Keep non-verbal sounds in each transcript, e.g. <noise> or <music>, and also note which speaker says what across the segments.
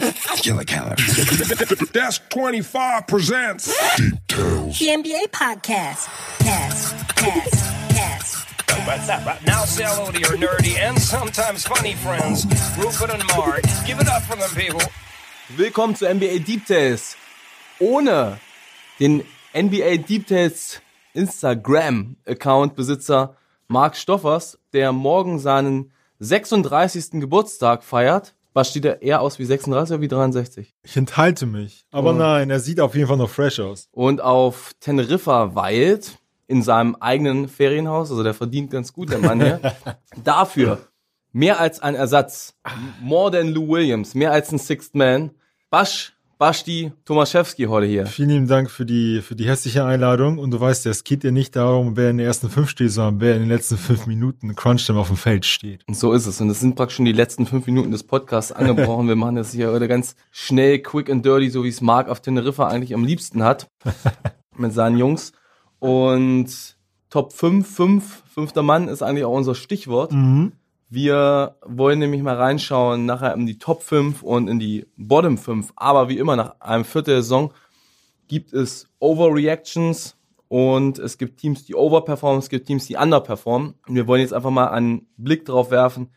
Speaker 1: Killer Keller. Desk 25 presents Details.
Speaker 2: The NBA podcast. Cast, cast, cast.
Speaker 3: What's up? Now say hello to your nerdy and sometimes funny friends, Rupert and Mark. Give it up for them, people.
Speaker 4: Willkommen zu NBA Deep Tales. Ohne den NBA Deep Tales Instagram-Account-Besitzer Mark Stoffers, der morgen seinen 36. Geburtstag feiert. Was steht er eher aus wie 36 oder wie 63?
Speaker 5: Ich enthalte mich. Aber
Speaker 4: Oh.
Speaker 5: nein, er sieht auf jeden Fall noch fresh aus.
Speaker 4: Und auf Teneriffa weilt in seinem eigenen Ferienhaus, also der verdient ganz gut, der Mann hier. <laughs> Dafür mehr als ein Ersatz, more than Lou Williams, mehr als ein Sixth Man. Basch, Basti Tomaszewski heute hier.
Speaker 5: Vielen lieben Dank für die, für die hässliche Einladung. Und du weißt ja, es geht ja nicht darum, wer in den ersten fünf steht, sondern wer in den letzten fünf Minuten Crunch-Time auf dem Feld steht.
Speaker 4: Und so ist es. Und es sind praktisch schon die letzten fünf Minuten des Podcasts angebrochen. Wir machen das hier heute ganz schnell, quick and dirty, so wie es Marc auf Teneriffa eigentlich am liebsten hat. <laughs> mit seinen Jungs. Und Top 5, 5, fünfter Mann ist eigentlich auch unser Stichwort. Wir wollen nämlich mal reinschauen nachher in die Top 5 und in die Bottom 5. Aber wie immer, nach einem Viertel der Saison gibt es Overreactions und es gibt Teams, die overperformen, es gibt Teams, die underperformen. Und wir wollen jetzt einfach mal einen Blick drauf werfen,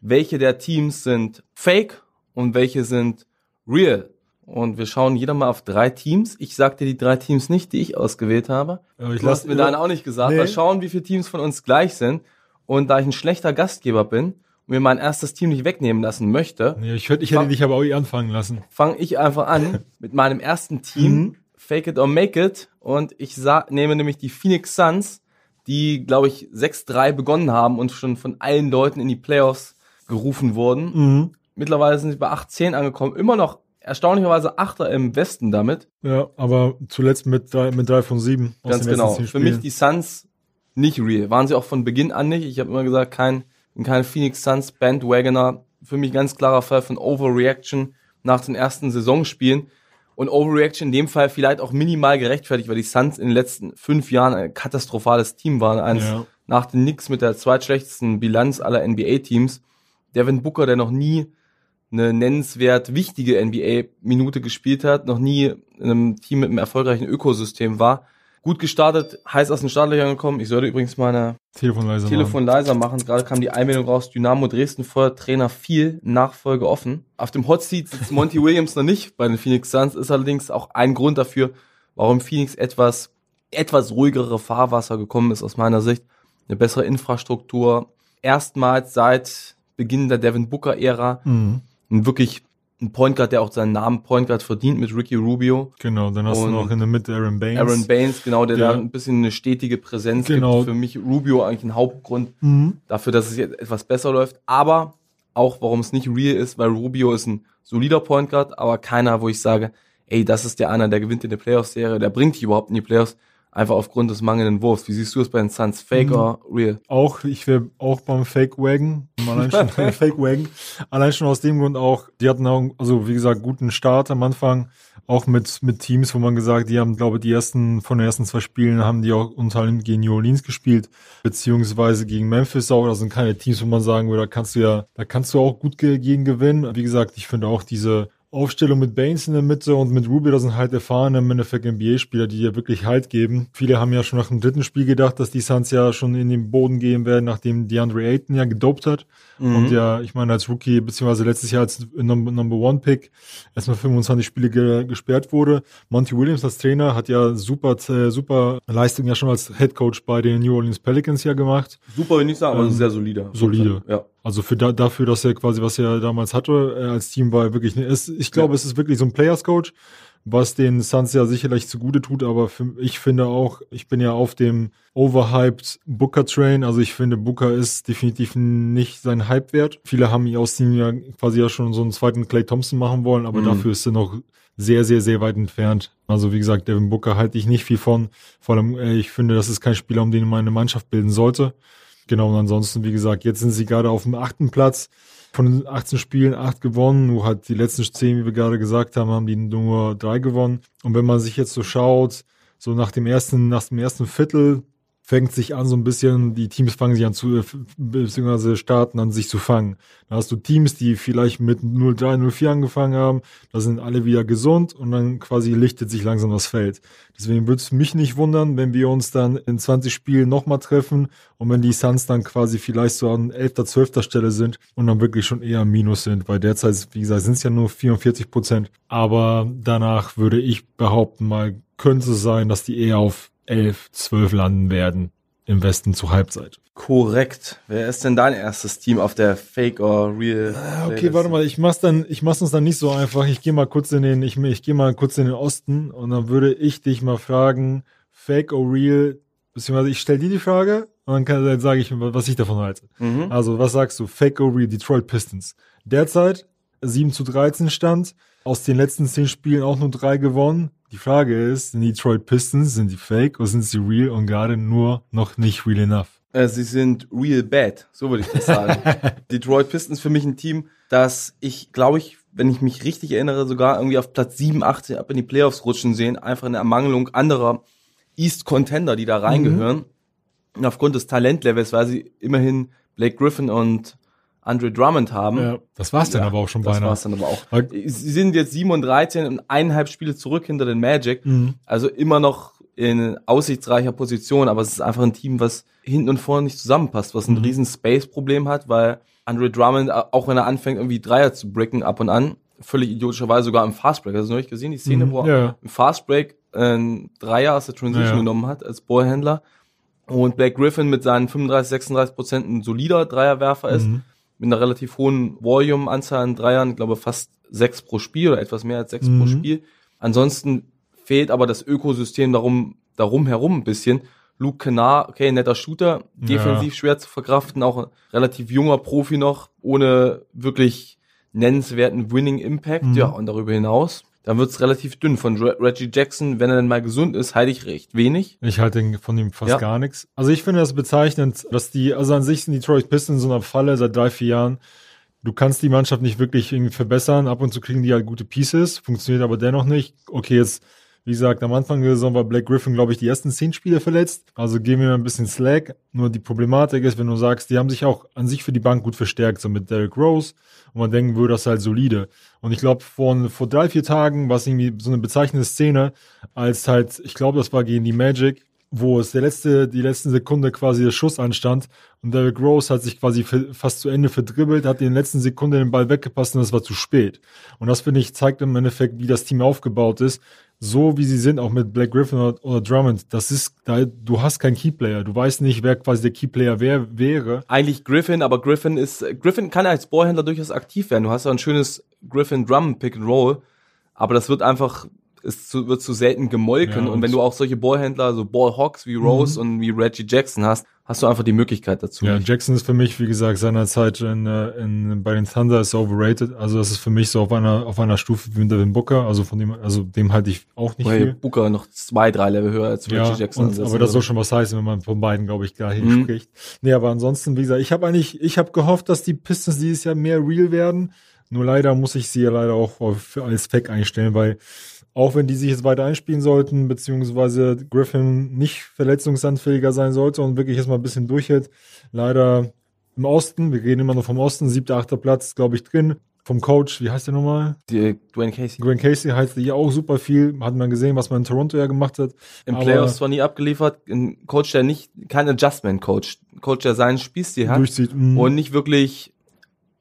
Speaker 4: welche der Teams sind fake und welche sind real. Und wir schauen jeder mal auf drei Teams. Ich sag dir die drei Teams nicht, die ich ausgewählt habe.
Speaker 5: Ja, ich
Speaker 4: du hast mir deine auch nicht gesagt.
Speaker 5: Nee.
Speaker 4: Mal schauen, wie viele Teams von uns gleich sind. Und da ich ein schlechter Gastgeber bin und mir mein erstes Team nicht wegnehmen lassen möchte,
Speaker 5: Ja, ich, hätte- ich hätte dich aber auch eh anfangen lassen.
Speaker 4: fange ich einfach an <laughs> mit meinem ersten Team, Fake It or Make It. Und ich nehme nämlich die Phoenix Suns, die, glaube ich, 6-3 begonnen haben und schon von allen Leuten in die Playoffs gerufen wurden. Mittlerweile sind sie bei 8-10 angekommen. Immer noch erstaunlicherweise Achter im Westen damit.
Speaker 5: Ja, aber zuletzt mit drei, mit drei von sieben.
Speaker 4: Ganz genau. Für mich die Suns nicht real. Waren sie auch von Beginn an nicht. Ich habe immer gesagt, kein, kein Phoenix Suns Bandwagoner. Für mich ganz klarer Fall von Overreaction nach den ersten Saisonspielen. Und Overreaction in dem Fall vielleicht auch minimal gerechtfertigt, weil die Suns in den letzten fünf Jahren ein katastrophales Team waren. Eins
Speaker 5: Ja.
Speaker 4: nach den Knicks mit der zweitschlechtesten Bilanz aller NBA-Teams. Devin Booker, der noch nie eine nennenswert wichtige NBA-Minute gespielt hat, noch nie in einem Team mit einem erfolgreichen Ökosystem war. Gut gestartet, heiß aus den Startlöchern gekommen. Ich sollte übrigens meine
Speaker 5: Telefon leiser
Speaker 4: Telefon leiser machen. Gerade kam die Einmeldung raus, Dynamo Dresden feuert Trainer viel, Nachfolge offen. Auf dem Hot Seat sitzt Monty <laughs> Williams noch nicht bei den Phoenix Suns, ist allerdings auch ein Grund dafür, warum Phoenix etwas, etwas ruhigere Fahrwasser gekommen ist aus meiner Sicht. Eine bessere Infrastruktur. Erstmals seit Beginn der Devin Booker Ära
Speaker 5: Mhm.
Speaker 4: ein wirklich ein Point Guard, der auch seinen Namen Point Guard verdient mit Ricky Rubio.
Speaker 5: Genau, dann hast
Speaker 4: Und
Speaker 5: du noch in der Mitte Aaron Baines.
Speaker 4: Aaron Baines, genau, der
Speaker 5: Ja.
Speaker 4: da ein bisschen eine stetige Präsenz
Speaker 5: Genau.
Speaker 4: gibt. Für mich Rubio eigentlich ein Hauptgrund
Speaker 5: Mhm.
Speaker 4: dafür, dass es jetzt etwas besser läuft. Aber auch, warum es nicht real ist, weil Rubio ist ein solider Point Guard, aber keiner, wo ich sage, ey, das ist der einer, der gewinnt in der Playoffs-Serie, der bringt dich überhaupt in die Playoffs, einfach aufgrund des mangelnden Wurfs. Wie siehst du es bei den Suns? Fake
Speaker 5: Mhm.
Speaker 4: or real?
Speaker 5: Auch, ich wäre auch beim Fake Wagon. Allein schon, <laughs> <laughs> Fake Wagon. Allein schon aus dem Grund auch, die hatten auch, also wie gesagt, guten Start am Anfang. Auch mit, mit Teams, wo man gesagt, die haben, glaube ich, die ersten, von den ersten zwei Spielen haben die auch unter anderem gegen New Orleans gespielt, beziehungsweise gegen Memphis auch. Das sind keine Teams, wo man sagen würde, da kannst du ja, da kannst du auch gut ge- gegen gewinnen. Wie gesagt, ich finde auch diese, Aufstellung mit Baines in der Mitte und mit Rubio, das sind halt erfahrene im Endeffekt NBA-Spieler, die dir wirklich Halt geben. Viele haben ja schon nach dem dritten Spiel gedacht, dass die Suns ja schon in den Boden gehen werden, nachdem DeAndre Ayton ja gedopt hat. Und ja, ich meine, als Rookie, beziehungsweise letztes Jahr als Number, One Pick erstmal 25 Spiele ge gesperrt wurde. Monty Williams als Trainer hat ja super, äh, super Leistung ja schon als Head Coach bei den New Orleans Pelicans ja gemacht.
Speaker 4: Super, will ich nicht sagen, aber sehr solider.
Speaker 5: solide.
Speaker 4: Ja.
Speaker 5: Also für da, dafür, dass er quasi, was er damals hatte, äh, als Team war er wirklich, ne, es, ich glaube,
Speaker 4: Ja.
Speaker 5: es ist wirklich so ein Players Coach, was den Suns ja sicherlich zugute tut, aber für, ich finde auch, ich bin ja auf dem overhyped Booker Train, also ich finde, Booker ist definitiv nicht sein Hype wert. Viele haben ihn aus ihm ja quasi ja schon so einen zweiten Clay Thompson machen wollen, aber
Speaker 4: Mhm.
Speaker 5: dafür ist er noch sehr, sehr, sehr weit entfernt. Also wie gesagt, Devin Booker halte ich nicht viel von. Vor allem, äh, ich finde, das ist kein Spieler, um den man eine Mannschaft bilden sollte. Genau, und ansonsten, wie gesagt, jetzt sind sie gerade auf dem achten Platz. Von den 18 Spielen acht gewonnen, nur hat die letzten zehn, wie wir gerade gesagt haben, haben die nur drei gewonnen. Und wenn man sich jetzt so schaut, so nach dem ersten, nach dem ersten Viertel, fängt sich an so ein bisschen, die Teams fangen sich an zu, äh, beziehungsweise starten an sich zu fangen. Da hast du Teams, die vielleicht mit 0-3, 0-4 angefangen haben, da sind alle wieder gesund und dann quasi lichtet sich langsam das Feld. Deswegen würde es mich nicht wundern, wenn wir uns dann in 20 Spielen nochmal treffen und wenn die Suns dann quasi vielleicht so an 11., 12. Stelle sind und dann wirklich schon eher Minus sind, weil derzeit, wie gesagt, sind es ja nur 44 Prozent. Aber danach würde ich behaupten mal, könnte es sein, dass die eher auf 11, 12 landen werden im Westen zur Halbzeit.
Speaker 4: Korrekt. Wer ist denn dein erstes Team auf der Fake or Real?
Speaker 5: Ah, Okay, warte mal, ich mach's dann, ich mach's uns dann nicht so einfach. Ich gehe mal kurz in den, ich, ich gehe mal kurz in den Osten und dann würde ich dich mal fragen, Fake or Real, beziehungsweise ich stell dir die Frage und dann, kann, dann sage ich, was ich davon halte.
Speaker 4: Mhm.
Speaker 5: Also, was sagst du? Fake or Real, Detroit Pistons. Derzeit 7 zu 13 stand, aus den letzten 10 Spielen auch nur drei gewonnen. Die Frage ist, sind die Detroit Pistons, sind die Fake oder sind sie real und gerade nur noch nicht real enough?
Speaker 4: Äh, sie sind real bad, so würde ich das sagen. <laughs> Detroit Pistons für mich ein Team, das ich, glaube ich, wenn ich mich richtig erinnere, sogar irgendwie auf Platz 7, 18 ab in die Playoffs rutschen sehen, einfach eine Ermangelung anderer East Contender, die da reingehören. Und aufgrund des Talentlevels, weil sie immerhin Blake Griffin und Andre Drummond haben.
Speaker 5: Ja, das war's dann
Speaker 4: Ja,
Speaker 5: aber auch schon
Speaker 4: das
Speaker 5: beinahe.
Speaker 4: war's dann aber auch. Sie sind jetzt 7 und 13 und eineinhalb Spiele zurück hinter den Magic.
Speaker 5: Mhm.
Speaker 4: Also immer noch in aussichtsreicher Position, aber es ist einfach ein Team, was hinten und vorne nicht zusammenpasst, was ein
Speaker 5: Mhm.
Speaker 4: riesen Space-Problem hat, weil Andre Drummond, auch wenn er anfängt, irgendwie Dreier zu bricken ab und an, völlig idiotischerweise sogar im Fastbreak. Hast du neulich gesehen, die Szene,
Speaker 5: Mhm,
Speaker 4: wo er
Speaker 5: ja.
Speaker 4: im Fastbreak einen Dreier aus der Transition
Speaker 5: Ja.
Speaker 4: genommen hat als Ballhändler und Blake Griffin mit seinen 35, 36 Prozent ein solider Dreierwerfer ist,
Speaker 5: Mhm.
Speaker 4: Mit einer relativ hohen Volume-Anzahl an Dreiern, ich glaube fast sechs pro Spiel oder etwas mehr als sechs pro
Speaker 5: Mhm.
Speaker 4: Spiel. Ansonsten fehlt aber das Ökosystem darum, darum herum ein bisschen. Luke Kennard, okay, netter Shooter, defensiv schwer zu verkraften, auch ein relativ junger Profi noch, ohne wirklich nennenswerten Winning Impact,
Speaker 5: Mhm.
Speaker 4: ja, und darüber hinaus, dann wird's relativ dünn. Von Re- Reggie Jackson, wenn er denn mal gesund ist, halte ich recht wenig.
Speaker 5: Ich halte von ihm fast
Speaker 4: Ja.
Speaker 5: gar nichts. Also ich finde das bezeichnend, dass die, also an sich sind die Detroit Pistons in so einer Falle seit drei, vier Jahren. Du kannst die Mannschaft nicht wirklich irgendwie verbessern. Ab und zu kriegen die halt gute Pieces, funktioniert aber dennoch nicht. Okay, jetzt, wie gesagt, am Anfang der Saison war Blake Griffin, glaube ich, die ersten zehn Spiele verletzt. Also geben wir ein bisschen Slack. Nur die Problematik ist, wenn du sagst, die haben sich auch an sich für die Bank gut verstärkt, so mit Derrick Rose. Und man denken würde, das ist halt solide. Und ich glaube, vor, vor drei, vier Tagen war es irgendwie so eine bezeichnende Szene, als halt, ich glaube, das war gegen die Magic, wo es der letzte, die letzten Sekunde quasi der Schuss anstand und Derrick Rose hat sich quasi fast zu Ende verdribbelt, hat in den letzten Sekunde den Ball weggepasst und das war zu spät. Und das finde ich zeigt im Endeffekt, wie das Team aufgebaut ist. So wie sie sind, auch mit Black Griffin oder, oder Drummond, das ist, da, du hast keinen Keyplayer. Du weißt nicht, wer quasi der Keyplayer wer, wäre.
Speaker 4: Eigentlich Griffin, aber Griffin ist, Griffin kann als Ballhändler durchaus aktiv werden. Du hast ja ein schönes Griffin Drum Pick and Roll, aber das wird einfach, es zu, wird zu selten gemolken.
Speaker 5: Ja,
Speaker 4: und wenn
Speaker 5: und-
Speaker 4: du auch solche Ballhändler, so Ballhawks wie Rose und wie Reggie Jackson hast, hast du einfach die Möglichkeit dazu.
Speaker 5: Ja, Jackson ist für mich, wie gesagt, seinerzeit in, äh, in, bei den Thunder ist er overrated. Also das ist für mich so auf einer, auf einer Stufe wie Devin Booker. Also von dem, also dem halte ich auch nicht
Speaker 4: Weil
Speaker 5: viel.
Speaker 4: Booker noch zwei, drei Level höher als Reggie
Speaker 5: Ja,
Speaker 4: Jackson.
Speaker 5: und, aber das soll schon was heißen, wenn man von beiden, glaube ich, gleich
Speaker 4: Mhm.
Speaker 5: spricht. Nee, aber ansonsten, wie gesagt, ich habe eigentlich, ich habe gehofft, dass die Pistons dieses Jahr mehr real werden. Nur leider muss ich sie ja leider auch auf, als Fake einstellen, weil auch wenn die sich jetzt weiter einspielen sollten, beziehungsweise Griffin nicht verletzungsanfälliger sein sollte und wirklich jetzt mal ein bisschen durchhält, leider im Osten, wir reden immer noch vom Osten, siebter, achter Platz, glaube ich, drin. Vom Coach, wie heißt der nochmal?
Speaker 4: Die, Dwayne Casey.
Speaker 5: Gwen Casey heißt hier auch super viel. Hat man gesehen, was man in Toronto ja gemacht hat.
Speaker 4: Im
Speaker 5: Aber-
Speaker 4: Playoffs zwar nie abgeliefert, ein Coach, der nicht, kein Adjustment-Coach, Coach, der seinen Spielstil hat
Speaker 5: durchzieht. Mhm.
Speaker 4: und nicht wirklich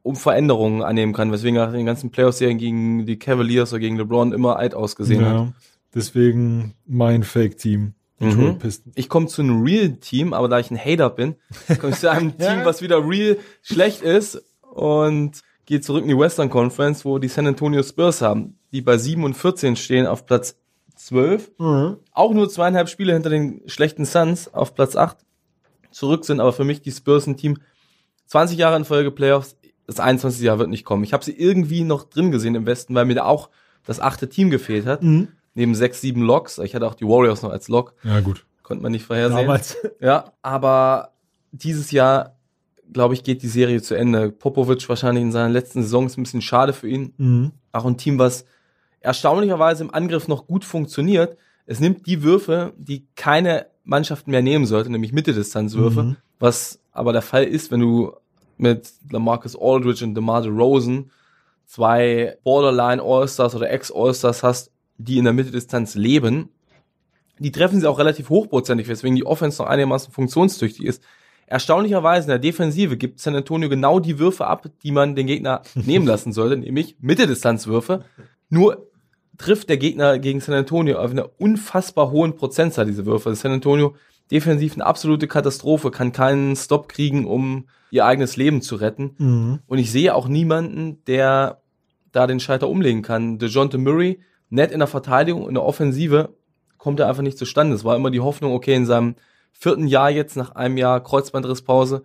Speaker 4: um Veränderungen annehmen kann, weswegen er den ganzen Playoffs-Serien gegen die Cavaliers oder gegen LeBron immer alt ausgesehen hat.
Speaker 5: ja, deswegen mein Fake-Team.
Speaker 4: Mhm. Ich komme zu einem Real-Team, aber da ich ein Hater bin, komme ich zu einem <laughs> Team, was wieder real schlecht ist und gehe zurück in die Western Conference, wo die San Antonio Spurs haben, die bei 7 und 14 stehen auf Platz 12.
Speaker 5: Mhm.
Speaker 4: Auch nur zweieinhalb Spiele hinter den schlechten Suns auf Platz 8 zurück sind, aber für mich die Spurs ein Team 20 Jahre in Folge Playoffs, das 21. Jahr wird nicht kommen. Ich habe sie irgendwie noch drin gesehen im Westen, weil mir da auch das achte Team gefehlt hat.
Speaker 5: Mhm.
Speaker 4: Neben sechs, sieben Loks. Ich hatte auch die Warriors noch als Lok.
Speaker 5: Ja, gut.
Speaker 4: Konnte man nicht vorhersehen.
Speaker 5: Damals. <laughs>
Speaker 4: Ja, aber dieses Jahr, glaube ich, geht die Serie zu Ende. Popovic wahrscheinlich in seiner letzten Saison ist ein bisschen schade für ihn.
Speaker 5: Mhm.
Speaker 4: Auch ein Team, was erstaunlicherweise im Angriff noch gut funktioniert. Es nimmt die Würfe, die keine Mannschaften mehr nehmen sollte, nämlich Mitteldistanzwürfe,
Speaker 5: Mhm.
Speaker 4: was aber der Fall ist, wenn du mit LaMarcus Aldridge und DeMar DeRozan zwei Borderline All-Stars oder Ex-All-Stars hast, die in der Mitteldistanz leben. Die treffen sie auch relativ hochprozentig, weswegen die Offense noch einigermaßen funktionstüchtig ist. Erstaunlicherweise in der Defensive gibt San Antonio genau die Würfe ab, die man den Gegner <laughs> nehmen lassen sollte, nämlich Mitteldistanzwürfe. Nur trifft der Gegner gegen San Antonio auf einer unfassbar hohen Prozentzahl diese Würfe. San Antonio defensiv eine absolute Katastrophe, kann keinen Stop kriegen, um ihr eigenes Leben zu retten.
Speaker 5: Mhm.
Speaker 4: Und ich sehe auch niemanden, der da den Schalter umlegen kann. DeJounte Murray, nett in der Verteidigung, in der Offensive, kommt er einfach nicht zustande. Es war immer die Hoffnung, okay, in seinem vierten Jahr jetzt, nach einem Jahr Kreuzbandrisspause,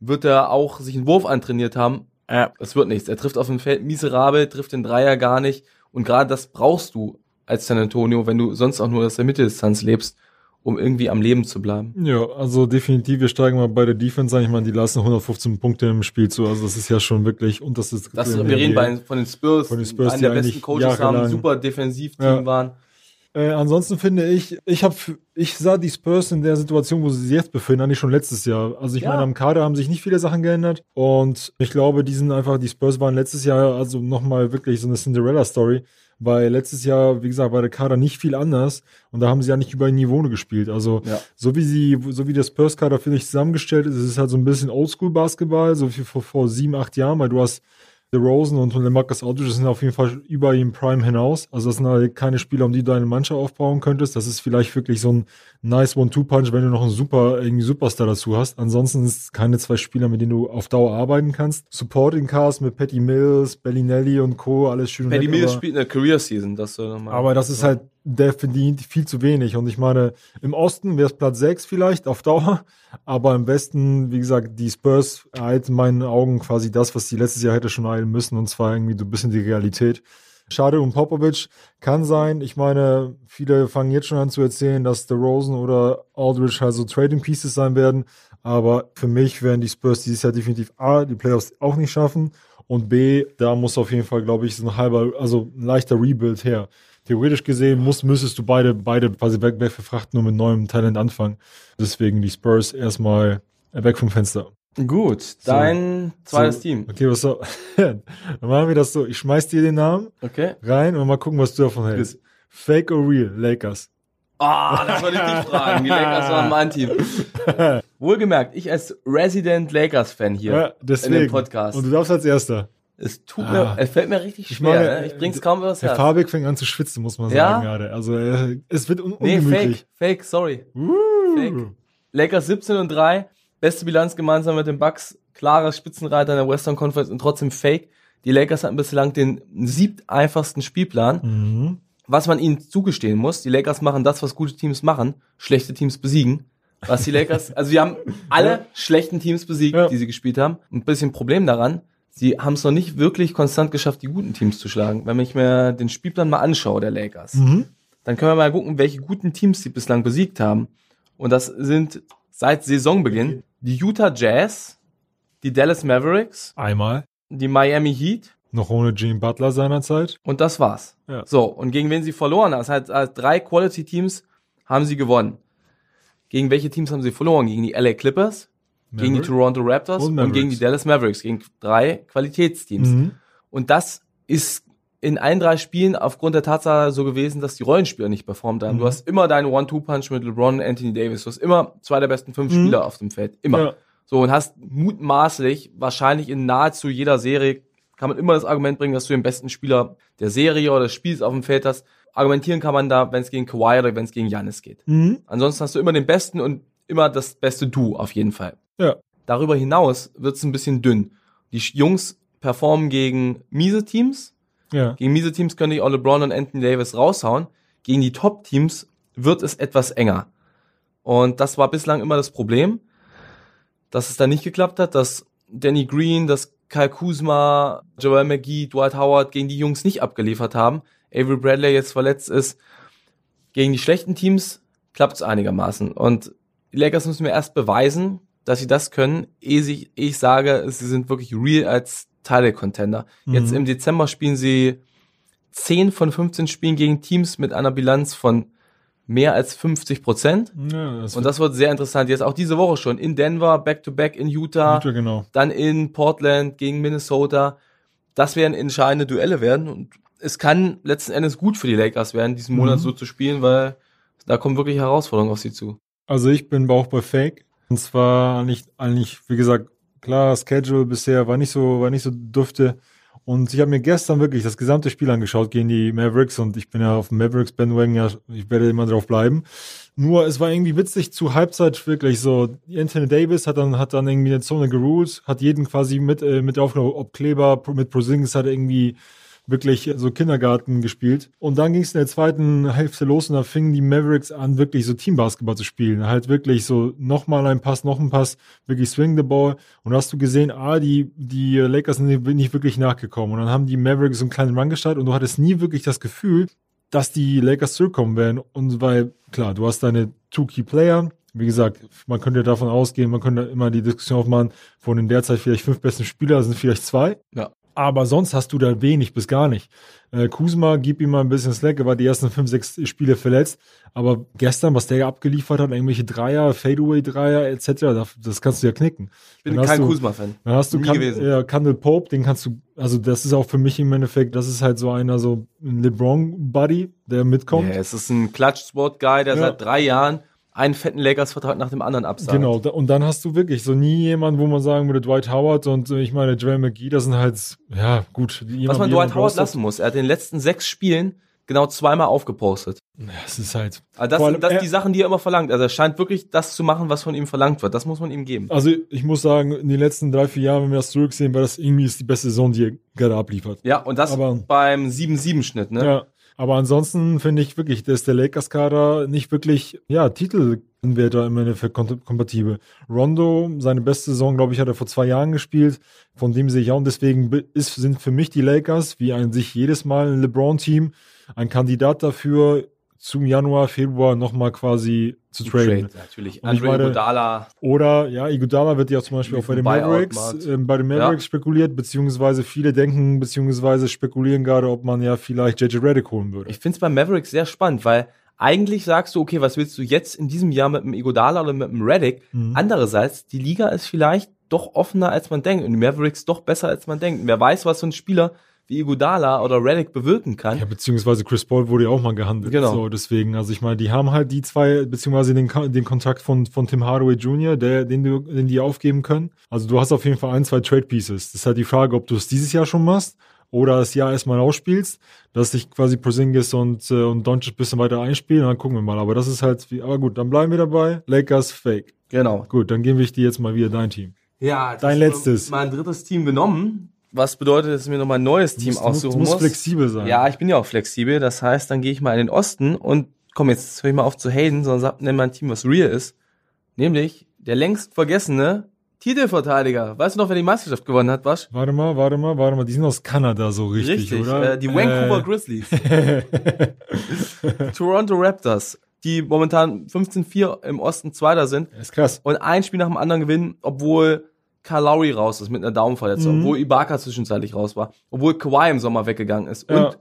Speaker 4: wird er auch sich einen Wurf antrainiert haben. Äh, es wird nichts. Er trifft auf dem Feld miserabel, trifft den Dreier gar nicht. Und gerade das brauchst du als San Antonio, wenn du sonst auch nur aus der Mitteldistanz lebst, um irgendwie am Leben zu bleiben.
Speaker 5: Ja, also definitiv, wir steigen mal bei der Defense ein. Ich meine, die lassen 115 Punkte im Spiel zu. Also das ist ja schon wirklich unterstes
Speaker 4: Das,
Speaker 5: Drittel in
Speaker 4: wir reden bei, von den Spurs,
Speaker 5: Von den Spurs,
Speaker 4: einen der besten Coaches haben,
Speaker 5: jahrelang-
Speaker 4: super Defensivteam
Speaker 5: Ja.
Speaker 4: waren.
Speaker 5: Äh, ansonsten finde ich, ich habe, ich sah die Spurs in der Situation, wo sie sich jetzt befinden, eigentlich schon letztes Jahr. Also ich
Speaker 4: Ja.
Speaker 5: meine, am Kader haben sich nicht viele Sachen geändert und ich glaube, die sind einfach, die Spurs waren letztes Jahr also nochmal wirklich so eine Cinderella-Story, weil letztes Jahr, wie gesagt, war der Kader nicht viel anders und da haben sie ja nicht über Niveau gespielt. Also
Speaker 4: Ja.
Speaker 5: so wie sie, so wie der Spurs-Kader finde ich zusammengestellt ist, ist es halt so ein bisschen Oldschool-Basketball, so wie vor, vor sieben, acht Jahren, weil du hast DeRozan und LeMarcus Aldridge sind auf jeden Fall über ihm Prime hinaus. Also das sind halt keine Spieler, um die du deine Mannschaft aufbauen könntest. Das ist vielleicht wirklich so ein nice One-Two-Punch, wenn du noch einen super, irgendwie Superstar dazu hast. Ansonsten ist es keine zwei Spieler, mit denen du auf Dauer arbeiten kannst. Supporting Cast mit Patty Mills, Bellinelli und Co. Alles schön nett,
Speaker 4: Mills spielt eine Career Season, das soll nochmal.
Speaker 5: aber das ist halt definitiv viel zu wenig. Und ich meine, im Osten wäre es Platz 6 vielleicht auf Dauer. Aber im Westen, wie gesagt, die Spurs erhalten in meinen Augen quasi das, was die letztes Jahr hätte schon eilen müssen. Und zwar irgendwie so ein bisschen die Realität. Schade um Popovic kann sein. Ich meine, viele fangen jetzt schon an zu erzählen, dass der Rosen oder Aldridge halt so Trading Pieces sein werden. Aber für mich werden die Spurs dieses Jahr definitiv A, die Playoffs auch nicht schaffen. Und B, da muss auf jeden Fall, glaube ich, so ein halber, also ein leichter Rebuild her. Theoretisch gesehen muss, müsstest du beide, beide quasi weg, weg verfrachten und mit neuem Talent anfangen. Deswegen die Spurs erstmal weg vom Fenster.
Speaker 4: Gut, dein zweites
Speaker 5: So,
Speaker 4: Team.
Speaker 5: Okay, was so? <laughs> Dann machen wir das so. Ich schmeiß dir den Namen
Speaker 4: Okay.
Speaker 5: rein und mal gucken, was du davon hältst. Fake or real, Lakers.
Speaker 4: Ah, das wollte ich dich fragen. Die Lakers waren mein Team. <laughs> Wohlgemerkt, ich als Resident Lakers-Fan hier
Speaker 5: Ja,
Speaker 4: in dem Podcast.
Speaker 5: Und du darfst als Erster.
Speaker 4: Es tut
Speaker 5: Ah.
Speaker 4: mir, es fällt mir richtig
Speaker 5: Ich
Speaker 4: schwer.
Speaker 5: meine,
Speaker 4: ne? ich bring's kaum übers
Speaker 5: Der
Speaker 4: Herz.
Speaker 5: Fabrik fängt an zu schwitzen, muss man
Speaker 4: Ja?
Speaker 5: sagen gerade. Also äh, es wird un
Speaker 4: Nee,
Speaker 5: ungemütlich.
Speaker 4: fake, fake, sorry.
Speaker 5: Uh.
Speaker 4: Fake. Lakers 17 und 3, beste Bilanz gemeinsam mit den Bucks, klarer Spitzenreiter in der Western Conference und trotzdem fake. Die Lakers hatten bislang den siebt einfachsten Spielplan.
Speaker 5: Mhm.
Speaker 4: Was man ihnen zugestehen muss, die Lakers machen das, was gute Teams machen, schlechte Teams besiegen. Was die Lakers, also wir haben alle schlechten Teams besiegt,
Speaker 5: Ja.
Speaker 4: die sie gespielt haben. Ein bisschen Problem daran, sie haben es noch nicht wirklich konstant geschafft, die guten Teams zu schlagen. Wenn ich mir den Spielplan mal anschaue, der Lakers,
Speaker 5: Mhm.
Speaker 4: dann können wir mal gucken, welche guten Teams sie bislang besiegt haben. Und das sind seit Saisonbeginn die Utah Jazz, die Dallas Mavericks,
Speaker 5: Einmal.
Speaker 4: die Miami Heat
Speaker 5: Noch ohne Gene Butler seinerzeit.
Speaker 4: und das war's.
Speaker 5: Ja.
Speaker 4: So, und gegen wen sie verloren haben, das heißt, als drei Quality-Teams haben sie gewonnen. Gegen welche Teams haben sie verloren? Gegen die LA Clippers, gegen die. Toronto Raptors
Speaker 5: Und
Speaker 4: und, gegen die
Speaker 5: Mavericks.
Speaker 4: Dallas Mavericks, gegen drei Qualitätsteams.
Speaker 5: Mhm.
Speaker 4: Und das ist in allen drei Spielen aufgrund der Tatsache so gewesen, dass die Rollenspieler nicht performt haben.
Speaker 5: Mhm.
Speaker 4: Du hast immer deinen One-Two-Punch mit LeBron und Anthony Davis. Du hast immer zwei der besten fünf Spieler auf dem Feld. Immer.
Speaker 5: Mhm. Ja.
Speaker 4: So, und hast mutmaßlich, wahrscheinlich in nahezu jeder Serie, kann man immer das Argument bringen, dass du den besten Spieler der Serie oder des Spiels auf dem Feld hast. Argumentieren kann man da, wenn es gegen Kawhi oder wenn es gegen Janis geht.
Speaker 5: Mhm.
Speaker 4: Ansonsten hast du immer den besten und immer das beste Du auf jeden Fall.
Speaker 5: Ja.
Speaker 4: Darüber hinaus wird es ein bisschen dünn. Die Jungs performen gegen miese Teams.
Speaker 5: Ja.
Speaker 4: Gegen miese Teams können die auch LeBron und Anthony Davis raushauen. Gegen die Top-Teams wird es etwas enger. Und das war bislang immer das Problem, dass es da nicht geklappt hat, dass Danny Green, dass Kyle Kuzma, Joel McGee, Dwight Howard gegen die Jungs nicht abgeliefert haben. Avery Bradley jetzt verletzt ist. Gegen die schlechten Teams klappt es einigermaßen. Und die Lakers müssen mir erst beweisen, dass sie das können, ehe ehe ich sage, sie sind wirklich real als Title-Contender. Jetzt
Speaker 5: Mhm.
Speaker 4: im Dezember spielen sie 10 von 15 Spielen gegen Teams mit einer Bilanz von mehr als 50 Prozent.
Speaker 5: Ja,
Speaker 4: Und das wird sehr interessant. Jetzt auch diese Woche schon in Denver, back-to-back in Utah,
Speaker 5: wird, genau.
Speaker 4: dann in Portland gegen Minnesota. Das werden entscheidende Duelle werden. Und es kann letzten Endes gut für die Lakers werden, diesen Monat
Speaker 5: Mhm.
Speaker 4: so zu spielen, weil da kommen wirklich Herausforderungen auf sie zu.
Speaker 5: Also ich bin auch bei Fake. Und zwar nicht, eigentlich, wie gesagt, klar, Schedule bisher war nicht so, war nicht so dufte. Und ich habe mir gestern wirklich das gesamte Spiel angeschaut gegen die Mavericks und ich bin ja auf dem Mavericks Bandwagon, ja, ich werde immer drauf bleiben. Nur es war irgendwie witzig zu Halbzeit wirklich so. Anthony Davis hat dann hat dann irgendwie eine Zone geruht, hat jeden quasi mit äh, mit aufgenommen, ob Kleber mit Prosingis hat irgendwie wirklich so Kindergarten gespielt. Und dann ging es in der zweiten Hälfte los und da fingen die Mavericks an, wirklich so Teambasketball zu spielen. Halt wirklich so nochmal ein Pass, noch ein Pass, wirklich swing the ball. Und hast du gesehen, ah, die, die Lakers sind nicht wirklich nachgekommen. Und dann haben die Mavericks so einen kleinen Run gestartet und du hattest nie wirklich das Gefühl, dass die Lakers zurückkommen werden. Und weil, klar, du hast deine two Key Player. Wie gesagt, man könnte davon ausgehen, man könnte immer die Diskussion aufmachen, von den derzeit vielleicht fünf besten Spieler sind vielleicht zwei.
Speaker 4: Ja.
Speaker 5: Aber sonst hast du da wenig bis gar nicht. Äh, Kuzma, gib ihm mal ein bisschen Slack, er war die ersten fünf, sechs Spiele verletzt. Aber gestern, was der abgeliefert hat, irgendwelche Dreier, Fadeaway-Dreier etc., das, das kannst du ja knicken.
Speaker 4: Ich bin
Speaker 5: Dann
Speaker 4: kein Kuzma-Fan.
Speaker 5: Dann hast du kan ja, Kandel Pope, den kannst du, also das ist auch für mich im Endeffekt, das ist halt so einer, so ein LeBron-Buddy, der mitkommt.
Speaker 4: Ja, es ist ein Clutch-Sport-Guy, der
Speaker 5: Ja.
Speaker 4: seit drei Jahren einen fetten Lakers-Vertrag nach dem anderen absagt.
Speaker 5: Genau, und dann hast du wirklich so nie jemanden, wo man sagen würde, Dwight Howard und äh, ich meine, Joel McGee, das sind halt, ja, gut.
Speaker 4: Was man Dwight Howard lassen muss, er hat in den letzten sechs Spielen genau zweimal aufgepostet.
Speaker 5: Ja, es ist halt.
Speaker 4: Also das sind das die Sachen, die er immer verlangt. Also er scheint wirklich das zu machen, was von ihm verlangt wird. Das muss man ihm geben.
Speaker 5: Also ich muss sagen, in den letzten drei, vier Jahren, wenn wir das zurücksehen, war das irgendwie ist die beste Saison, die er gerade abliefert.
Speaker 4: Ja, und das
Speaker 5: Aber-
Speaker 4: beim 7-7-Schnitt, ne?
Speaker 5: Ja. Aber ansonsten finde ich wirklich, dass der Lakers-Kader nicht wirklich, ja, Titelanwärter im Endeffekt kom- kompatibel. Rondo, seine beste Saison, glaube ich, hat er vor zwei Jahren gespielt. Von dem sehe ich auch. Und deswegen ist, sind für mich die Lakers, wie an sich jedes Mal ein LeBron-Team, ein Kandidat dafür, zum Januar, Februar nochmal quasi zu traden.
Speaker 4: Trade, natürlich.
Speaker 5: Und
Speaker 4: Andre
Speaker 5: meine-
Speaker 4: Iguodala.
Speaker 5: Oder, ja, Iguodala wird ja zum Beispiel auch bei den Mavericks, ähm, bei den Mavericks spekuliert, beziehungsweise viele denken, beziehungsweise spekulieren gerade, ob man ja vielleicht JJ Redick holen würde.
Speaker 4: Ich finde es bei Mavericks sehr spannend, weil eigentlich sagst du, okay, was willst du jetzt in diesem Jahr mit dem Iguodala oder mit dem Reddick?
Speaker 5: Mhm.
Speaker 4: Andererseits, die Liga ist vielleicht doch offener, als man denkt und die Mavericks doch besser, als man denkt. Und wer weiß, was so ein Spieler wie Iguodala oder Reddick bewirken kann.
Speaker 5: Ja, beziehungsweise Chris Paul wurde ja auch mal gehandelt.
Speaker 4: Genau.
Speaker 5: So, deswegen, also ich meine, die haben halt die zwei, beziehungsweise den, den Kontakt von, von Tim Hardaway Jr., der, den, du, den die aufgeben können. Also du hast auf jeden Fall ein, zwei Trade Pieces. Das ist halt die Frage, ob du es dieses Jahr schon machst oder das Jahr erstmal ausspielst, dass sich quasi Porzingis und, äh, und Doncic ein bisschen weiter einspielen, dann gucken wir mal. Aber das ist halt, wie, aber gut, dann bleiben wir dabei. Lakers Fake.
Speaker 4: Genau.
Speaker 5: Gut, dann gebe ich dir jetzt mal wieder dein Team.
Speaker 4: Ja,
Speaker 5: Dein letztes.
Speaker 4: Mein drittes Team genommen. Was bedeutet, dass ich mir noch mal ein neues Team
Speaker 5: musst,
Speaker 4: aussuchen
Speaker 5: du musst
Speaker 4: muss?
Speaker 5: flexibel sein.
Speaker 4: Ja, ich bin ja auch flexibel. Das heißt, dann gehe ich mal in den Osten und komm, jetzt höre ich mal auf zu haten, sondern sag, nenn mal ein Team, was real ist. Nämlich der längst vergessene Titelverteidiger. Weißt du noch, wer die Meisterschaft gewonnen hat, Wasch?
Speaker 5: Warte mal, warte mal, warte mal. Die sind aus Kanada so richtig, oder?
Speaker 4: Äh, die Vancouver
Speaker 5: Äh,
Speaker 4: Grizzlies. <laughs> Toronto Raptors, die momentan 15-4 im Osten Zweiter sind
Speaker 5: Ist krass.
Speaker 4: und ein Spiel nach dem anderen gewinnen, obwohl Lowry raus ist mit einer Daumenverletzung,
Speaker 5: Mhm.
Speaker 4: obwohl Ibaka zwischenzeitlich raus war, obwohl Kawhi im Sommer weggegangen ist.
Speaker 5: Ja.
Speaker 4: Und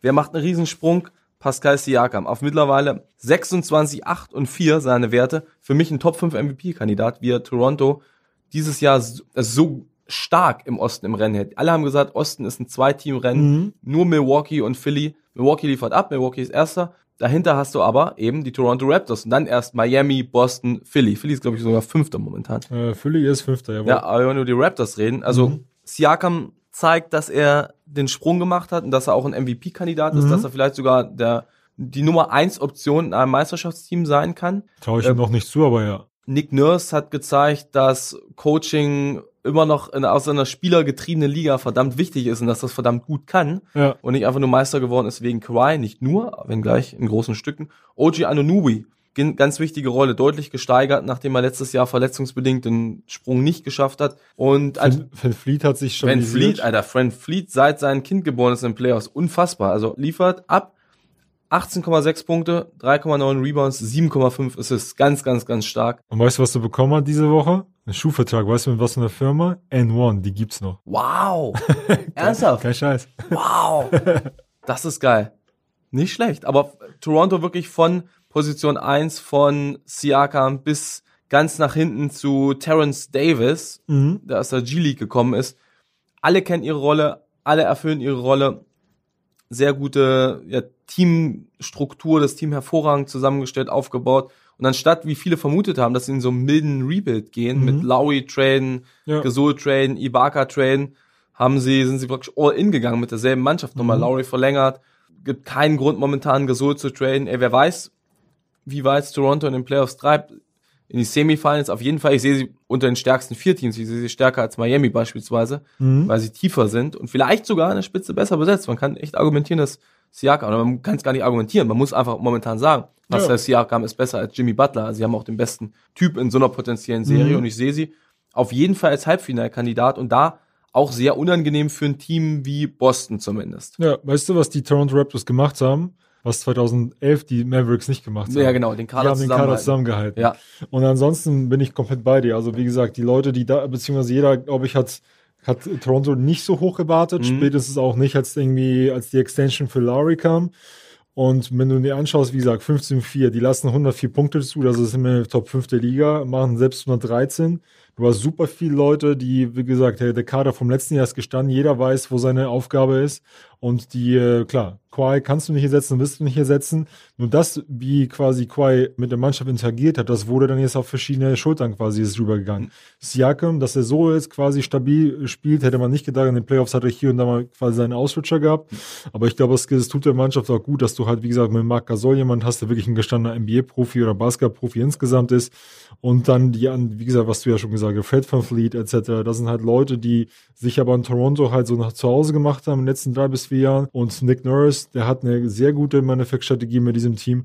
Speaker 4: wer macht einen Riesensprung? Pascal Siakam. Auf mittlerweile 26, 8 und 4 seine Werte. Für mich ein Top 5 MVP-Kandidat, wie er Toronto dieses Jahr so, also so stark im Osten im Rennen hält. Alle haben gesagt, Osten ist ein Zwei-Team-Rennen.
Speaker 5: Mhm.
Speaker 4: Nur Milwaukee und Philly. Milwaukee liefert ab, Milwaukee ist Erster. Dahinter hast du aber eben die Toronto Raptors und dann erst Miami, Boston, Philly. Philly ist, glaube ich, sogar Fünfter momentan.
Speaker 5: Äh, Philly ist Fünfter, jawohl.
Speaker 4: Ja, aber wenn wir nur die Raptors reden, also
Speaker 5: Mhm.
Speaker 4: Siakam zeigt, dass er den Sprung gemacht hat und dass er auch ein MVP-Kandidat ist,
Speaker 5: Mhm.
Speaker 4: dass er vielleicht sogar der, die Nummer eins Option in einem Meisterschaftsteam sein kann.
Speaker 5: Traue ich ihm
Speaker 4: Ähm,
Speaker 5: noch nicht zu, aber ja.
Speaker 4: Nick Nurse hat gezeigt, dass Coaching immer noch in, aus einer spielergetriebenen Liga verdammt wichtig ist und dass das verdammt gut kann
Speaker 5: Ja.
Speaker 4: und nicht einfach nur Meister geworden ist wegen Kawhi, nicht nur, wenn gleich in großen Stücken. OG Anunobi, gen- ganz wichtige Rolle, deutlich gesteigert, nachdem er letztes Jahr verletzungsbedingt den Sprung nicht geschafft hat. Und
Speaker 5: Van, Van Fleet hat sich schon
Speaker 4: Van Fleet, Alter, Fran Fleet seit sein Kind geboren ist in Playoffs, unfassbar. Also liefert ab 18,6 Punkte, 3,9 Rebounds, 7,5 Assists, ganz, ganz, ganz stark.
Speaker 5: Und weißt du, was du bekommen hast diese Woche? Ein Schuhvertrag. Weißt du, mit was für einer Firma? N1, die gibt's noch.
Speaker 4: Wow! <laughs> Ernsthaft?
Speaker 5: Kein Scheiß.
Speaker 4: Wow! <laughs> Das ist geil. Nicht schlecht. Aber Toronto wirklich von Position 1 von Siakam bis ganz nach hinten zu Terrence Davis,
Speaker 5: Mhm.
Speaker 4: der aus der G-League gekommen ist. Alle kennen ihre Rolle, alle erfüllen ihre Rolle. Sehr gute ja, Teamstruktur, das Team hervorragend zusammengestellt, aufgebaut. Und anstatt, wie viele vermutet haben, dass sie in so einen milden Rebuild gehen,
Speaker 5: Mhm.
Speaker 4: mit Lowry traden,
Speaker 5: Ja.
Speaker 4: Gasol traden, Ibaka traden, haben sie, sind sie wirklich all in gegangen mit derselben Mannschaft. Nochmal
Speaker 5: Mhm.
Speaker 4: Lowry verlängert. Gibt keinen Grund momentan Gasol zu traden. Ey, wer weiß, wie weit Toronto in den Playoffs treibt. In die Semifinals auf jeden Fall. Ich sehe sie unter den stärksten vier Teams. Ich sehe sie stärker als Miami beispielsweise,
Speaker 5: Mhm.
Speaker 4: weil sie tiefer sind und vielleicht sogar an der Spitze besser besetzt. Man kann echt argumentieren, dass Siakam, oder man kann es gar nicht argumentieren. Man muss einfach momentan sagen, Pascal
Speaker 5: Ja.
Speaker 4: Siakam ist besser als Jimmy Butler. Also sie haben auch den besten Typ in so einer potenziellen Serie
Speaker 5: Mhm.
Speaker 4: und ich sehe sie auf jeden Fall als Halbfinalkandidat und da auch sehr unangenehm für ein Team wie Boston zumindest.
Speaker 5: Ja, weißt du, was die Toronto Raptors gemacht haben? Was 2011 die Mavericks nicht gemacht haben?
Speaker 4: Ja, genau, den
Speaker 5: Die
Speaker 4: Kader
Speaker 5: haben den Kader zusammengehalten.
Speaker 4: Ja.
Speaker 5: Und ansonsten bin ich komplett bei dir. Also wie gesagt, die Leute, die da, beziehungsweise jeder, glaube ich, hat, hat Toronto nicht so hoch gewartet.
Speaker 4: Mhm.
Speaker 5: Spätestens auch nicht, als irgendwie, als die Extension für Lowry kam. Und wenn du dir anschaust, wie gesagt, 15-4, die lassen 104 Punkte zu, das ist immer Top 5 der Liga, machen selbst 113. Du hast super viele Leute, die, wie gesagt, der, der Kader vom letzten Jahr ist gestanden, jeder weiß, wo seine Aufgabe ist. Und die, äh, klar, Kawhi kannst du nicht ersetzen, wirst du nicht ersetzen. Nur das, wie quasi Kawhi mit der Mannschaft interagiert hat, das wurde dann jetzt auf verschiedene Schultern quasi ist rübergegangen. Siakam, dass er so jetzt quasi stabil spielt, hätte man nicht gedacht. In den Playoffs hat er hier und da mal quasi seinen Ausrutscher gehabt. Aber ich glaube, es, es tut der Mannschaft auch gut, dass du halt, wie gesagt, mit Marc Gasol jemand hast, der wirklich ein gestandener NBA-Profi oder Basketball-Profi insgesamt ist. Und dann die, an- wie gesagt, was du ja schon gesagt hast, Fred van Fleet etc. Das sind halt Leute, die sich aber in Toronto halt so nach zu Hause gemacht haben in den letzten drei bis Jahren. Und Nick Nurse, der hat eine sehr gute Manufacture-Strategie mit diesem Team.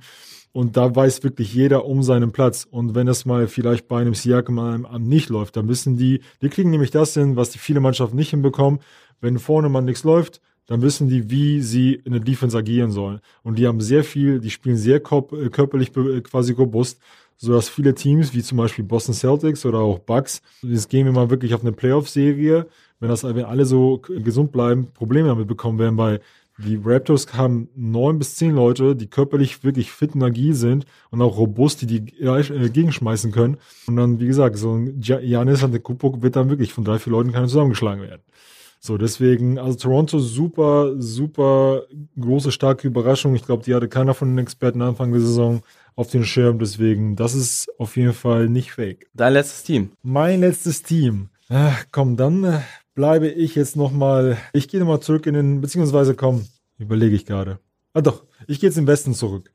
Speaker 5: Und da weiß wirklich jeder um seinen Platz. Und wenn es mal vielleicht bei einem Siakam am, nicht läuft, dann wissen die, die kriegen nämlich das hin, was die viele Mannschaften nicht hinbekommen. Wenn vorne mal nichts läuft, dann wissen die, wie sie in der Defense agieren sollen. Und die haben sehr viel, die spielen sehr äh, körperlich äh, quasi robust, sodass viele Teams, wie zum Beispiel Boston Celtics oder auch Bucks, jetzt gehen wir mal wirklich auf eine Playoff-Serie, wenn das, wenn alle so gesund bleiben, Probleme damit bekommen werden, weil die Raptors haben neun bis zehn Leute, die körperlich wirklich fit und agil sind und auch robust, die die äh, gegenschmeißen können. Und dann, wie gesagt, so ein Ja- Giannis Antetokounmpo wird dann wirklich von drei, vier Leuten keine zusammengeschlagen werden. So, deswegen, also Toronto super, super große, starke Überraschung. Ich glaube, die hatte keiner von den Experten Anfang der Saison auf den Schirm. Deswegen, das ist auf jeden Fall nicht fake.
Speaker 4: Dein letztes Team.
Speaker 5: Mein letztes Team. Ach, komm, dann äh, bleibe ich jetzt noch mal. Ich gehe noch mal zurück in den, beziehungsweise komm, überlege ich gerade. Ah doch, ich gehe jetzt im Westen zurück.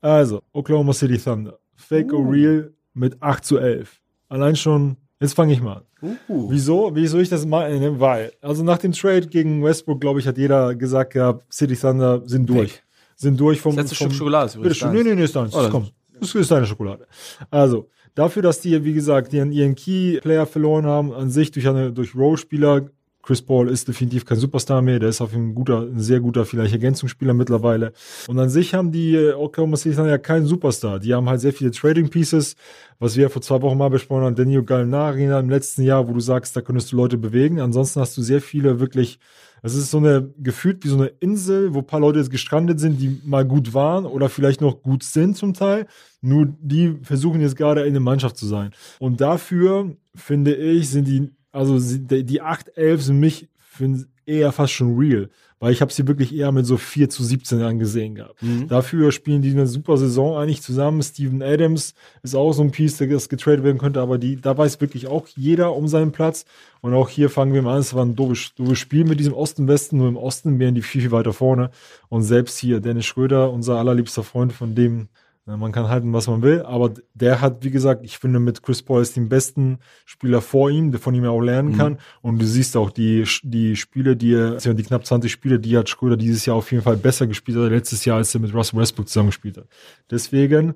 Speaker 5: Also, Oklahoma City Thunder. Fake or real mit 8 zu 11. Allein schon, jetzt fange ich mal an. Wieso? Wieso ich das mal? Ne, Weil, also nach dem Trade gegen Westbrook, glaube ich, hat jeder gesagt gehabt, City Thunder sind durch.
Speaker 4: Fake.
Speaker 5: Sind durch vom.
Speaker 4: Das letzte
Speaker 5: vom
Speaker 4: Stück Schokolade ist
Speaker 5: Bitte
Speaker 4: übrigens
Speaker 5: schön.
Speaker 4: deins.
Speaker 5: Nee, nee, nee, ist deins.
Speaker 4: Oh.
Speaker 5: Das ist deine Schokolade. Also, dafür, dass die, wie gesagt, ihren, ihren Key-Player verloren haben, an sich durch eine, durch Role-Spieler. Chris Paul ist definitiv kein Superstar mehr. Der ist auf jeden Fall ein guter, ein sehr guter, vielleicht Ergänzungsspieler mittlerweile. Und an sich haben die Oklahoma City Thunder ja keinen Superstar. Die haben halt sehr viele Trading Pieces, was wir ja vor zwei Wochen mal besprochen haben. Daniel Gallinari im letzten Jahr, wo du sagst, da könntest du Leute bewegen. Ansonsten hast du sehr viele wirklich es ist so eine, gefühlt wie so eine Insel, wo ein paar Leute jetzt gestrandet sind, die mal gut waren oder vielleicht noch gut sind zum Teil. Nur die versuchen jetzt gerade in der Mannschaft zu sein. Und dafür, finde ich, sind die, also die die 8-11 sind mich find, eher fast schon real. Weil ich habe sie wirklich eher mit so 4 zu 17 angesehen gehabt. Dafür spielen die eine super Saison eigentlich zusammen. Steven Adams ist auch so ein Piece, der das getradet werden könnte, aber die, da weiß wirklich auch jeder um seinen Platz. Und auch hier fangen wir mal an, es war ein doofes, doofes Spiel mit diesem Osten-Westen, nur im Osten wären die viel, viel weiter vorne. Und selbst hier, Dennis Schröder, unser allerliebster Freund, von dem man kann halten, was man will, aber der hat, wie gesagt, ich finde, mit Chris Paul ist den besten Spieler vor ihm, der von ihm ja auch lernen kann. Und du siehst auch die, die Spiele, die er, also die knapp 20 Spiele, die hat Schröder dieses Jahr auf jeden Fall besser gespielt als letztes Jahr, als er mit Russell Westbrook zusammengespielt hat. Deswegen,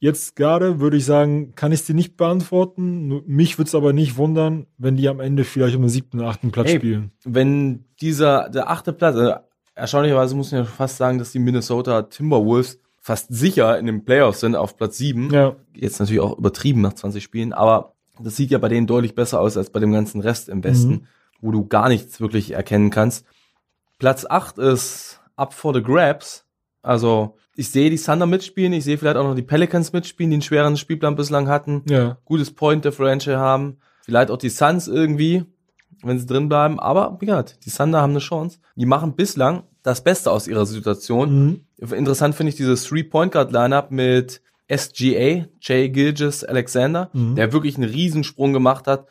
Speaker 5: jetzt gerade würde ich sagen, kann ich es dir nicht beantworten. Mich würde es aber nicht wundern, wenn die am Ende vielleicht um den siebten, achten Platz
Speaker 4: Ey,
Speaker 5: spielen.
Speaker 4: Wenn dieser, der achte Platz, also erstaunlicherweise muss man ja fast sagen, dass die Minnesota Timberwolves fast sicher in den Playoffs sind auf Platz sieben.
Speaker 5: Ja.
Speaker 4: Jetzt natürlich auch übertrieben nach 20 Spielen, aber das sieht ja bei denen deutlich besser aus als bei dem ganzen Rest im Westen,
Speaker 5: Mhm.
Speaker 4: wo du gar nichts wirklich erkennen kannst. Platz 8 ist up for the grabs. Also ich sehe die Thunder mitspielen, ich sehe vielleicht auch noch die Pelicans mitspielen, die einen schweren Spielplan bislang hatten,
Speaker 5: Ja.
Speaker 4: gutes Point Differential haben, vielleicht auch die Suns irgendwie, wenn sie drin bleiben, aber wie gesagt, die Thunder haben eine Chance. Die machen bislang das Beste aus ihrer Situation.
Speaker 5: Mhm.
Speaker 4: Interessant finde ich dieses Three-Point-Guard-Lineup mit SGA, Jay Gilgis Alexander,
Speaker 5: Mhm.
Speaker 4: der wirklich einen Riesensprung gemacht hat